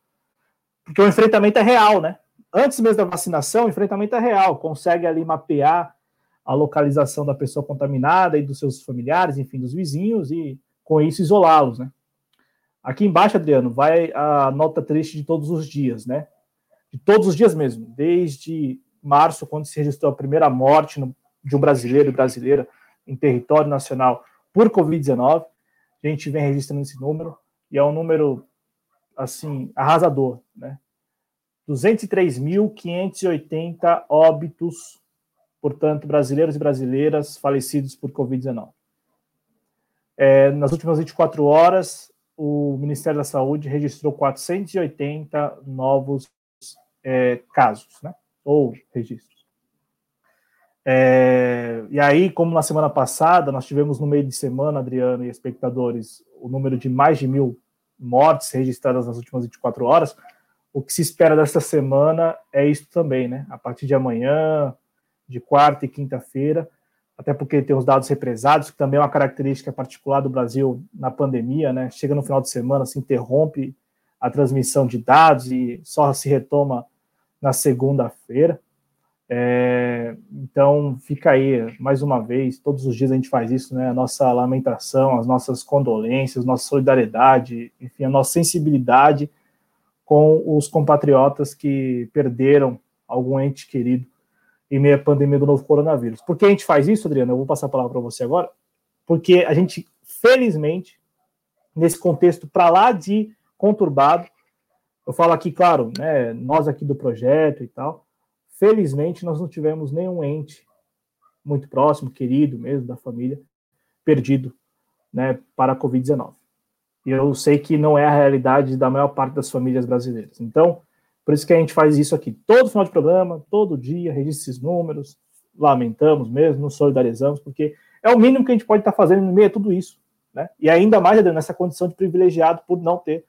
Porque o enfrentamento é real, né? Antes mesmo da vacinação, o enfrentamento é real. Consegue ali mapear a localização da pessoa contaminada e dos seus familiares, enfim, dos vizinhos, e com isso isolá-los, né? Aqui embaixo, Adriano, vai a nota triste de todos os dias, né? De todos os dias mesmo, desde março, quando se registrou a primeira morte no, de um brasileiro e brasileira em território nacional por Covid-19. A gente vem registrando esse número e é um número assim arrasador, né? 203.580 óbitos, portanto, brasileiros e brasileiras falecidos por Covid-19. É, nas últimas 24 horas, o Ministério da Saúde registrou 480 novos é, casos, né? Ou registros. É, e aí, como na semana passada, nós tivemos no meio de semana, Adriano e espectadores, o número de mais de mil mortes registradas nas últimas 24 horas, o que se espera desta semana é isso também, né? A partir de amanhã, de quarta e quinta-feira, até porque tem os dados represados, que também é uma característica particular do Brasil na pandemia, né? Chega no final de semana, se interrompe a transmissão de dados e só se retoma na segunda-feira. É, então, fica aí, mais uma vez, todos os dias a gente faz isso, né? A nossa lamentação, as nossas condolências, nossa solidariedade, enfim, a nossa sensibilidade com os compatriotas que perderam algum ente querido em meio à pandemia do novo coronavírus. Por que a gente faz isso, Adriano? Eu vou passar a palavra para você agora. Porque a gente, felizmente, nesse contexto para lá de conturbado, eu falo aqui, claro, né, nós aqui do projeto e tal, felizmente nós não tivemos nenhum ente muito próximo, querido mesmo, da família, perdido né, para a Covid-19. E eu sei que não é a realidade da maior parte das famílias brasileiras. Então, por isso que a gente faz isso aqui. Todo final de programa, todo dia, registra esses números, lamentamos mesmo, nos solidarizamos, porque é o mínimo que a gente pode estar fazendo no meio de tudo isso. Né? E ainda mais nessa condição de privilegiado por não ter,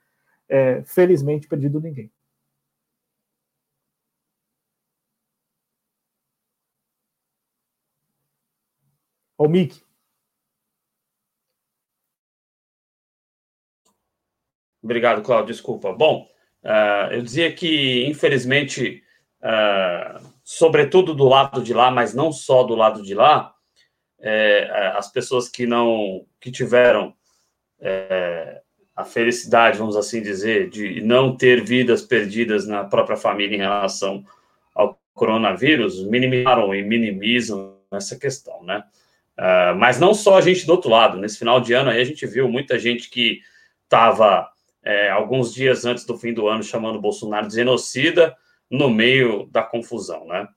é, felizmente, perdido ninguém. O Mick. Obrigado, Claudio. Desculpa. Bom, Uh, eu dizia que, infelizmente, uh, sobretudo do lado de lá, mas não só do lado de lá, é, as pessoas que não que tiveram é, a felicidade, vamos assim dizer, de não ter vidas perdidas na própria família em relação ao coronavírus, minimizaram e minimizam essa questão, né? Uh, mas não só a gente do outro lado. Nesse final de ano aí a gente viu muita gente que estava é, alguns dias antes do fim do ano, chamando Bolsonaro de genocida, no meio da confusão, né?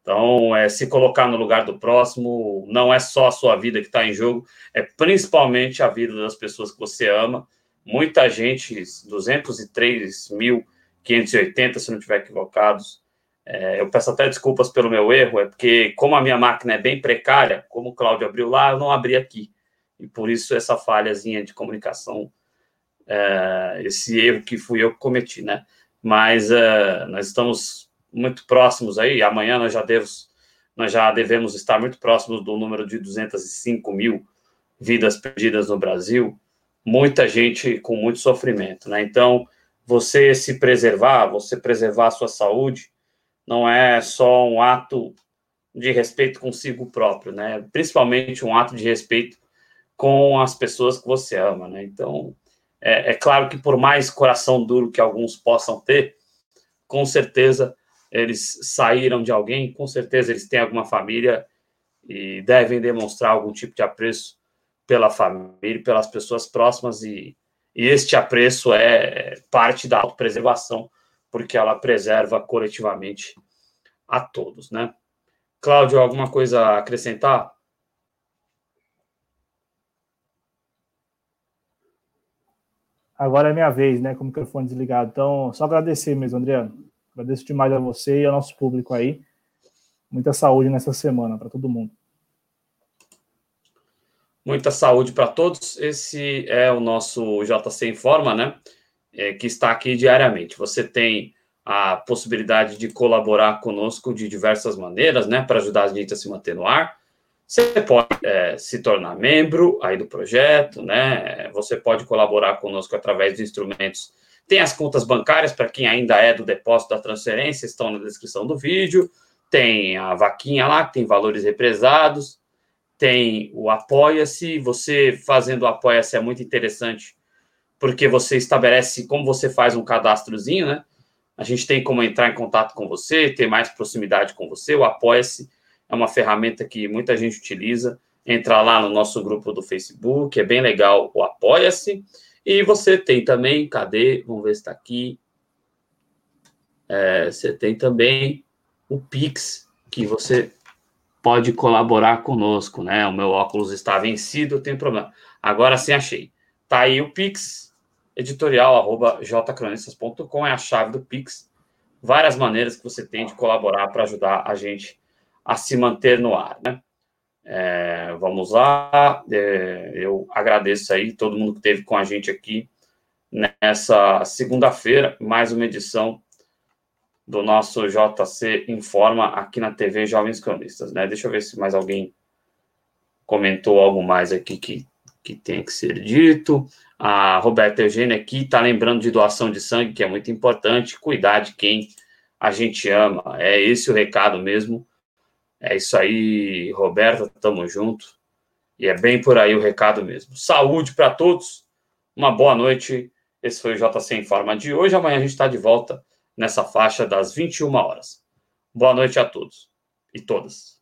Então, é, se colocar no lugar do próximo não é só a sua vida que está em jogo, é principalmente a vida das pessoas que você ama. Muita gente, 203.580, se não estiver equivocados. É, eu peço até desculpas pelo meu erro, é porque, como a minha máquina é bem precária, como o Cláudio abriu lá, eu não abri aqui. E por isso essa falhazinha de comunicação é, esse erro que fui eu que cometi, né? Mas é, nós estamos muito próximos aí, amanhã nós já, devemos, nós já devemos estar muito próximos do número de 205 mil vidas perdidas no Brasil, muita gente com muito sofrimento, né? Então, você se preservar, você preservar a sua saúde, não é só um ato de respeito consigo próprio, né? Principalmente um ato de respeito com as pessoas que você ama, né? Então, é, é, claro que por mais coração duro que alguns possam ter, com certeza eles saíram de alguém, com certeza eles têm alguma família e devem demonstrar algum tipo de apreço pela família, pelas pessoas próximas e, e este apreço é parte da autopreservação, porque ela preserva coletivamente a todos, né? Cláudio, alguma coisa a acrescentar? Agora é minha vez, né, com o microfone desligado. Então, só agradecer mesmo, Adriano. Agradeço demais a você e ao nosso público aí. Muita saúde nessa semana para todo mundo. Muita saúde para todos. Esse é o nosso JC Informa, né? É, que está aqui diariamente. Você tem a possibilidade de colaborar conosco de diversas maneiras, né? Para ajudar a gente a se manter no ar. Você pode é, se tornar membro aí do projeto, né? Você pode colaborar conosco através de instrumentos. Tem as contas bancárias para quem ainda é do depósito da transferência, estão na descrição do vídeo. Tem a vaquinha lá, que tem valores represados. Tem o Apoia-se. Você fazendo o Apoia-se é muito interessante, porque você estabelece como você faz um cadastrozinho, né? A gente tem como entrar em contato com você, ter mais proximidade com você. O Apoia-se é uma ferramenta que muita gente utiliza. entrar lá no nosso grupo do Facebook, é bem legal o Apoia-se. E você tem também, cadê? Vamos ver se está aqui. É, você tem também o Pix, que você pode colaborar conosco, né? O meu óculos está vencido, tem problema. Agora sim achei. Tá aí o Pix, editorial arroba jcronistas.com é a chave do Pix. Várias maneiras que você tem de colaborar para ajudar a gente a se manter no ar, né? É, vamos lá, é, eu agradeço aí todo mundo que esteve com a gente aqui nessa segunda-feira, mais uma edição do nosso JC Informa aqui na TV Jovens Cronistas, né? Deixa eu ver se mais alguém comentou algo mais aqui que, que tem que ser dito. A Roberta Eugênia aqui está lembrando de doação de sangue, que é muito importante, cuidar de quem a gente ama. É esse o recado mesmo. É isso aí, Roberta, tamo junto. E é bem por aí o recado mesmo. Saúde para todos, uma boa noite. Esse foi o JC Informa de hoje. Amanhã a gente está de volta nessa faixa das 21 horas. Boa noite a todos e todas.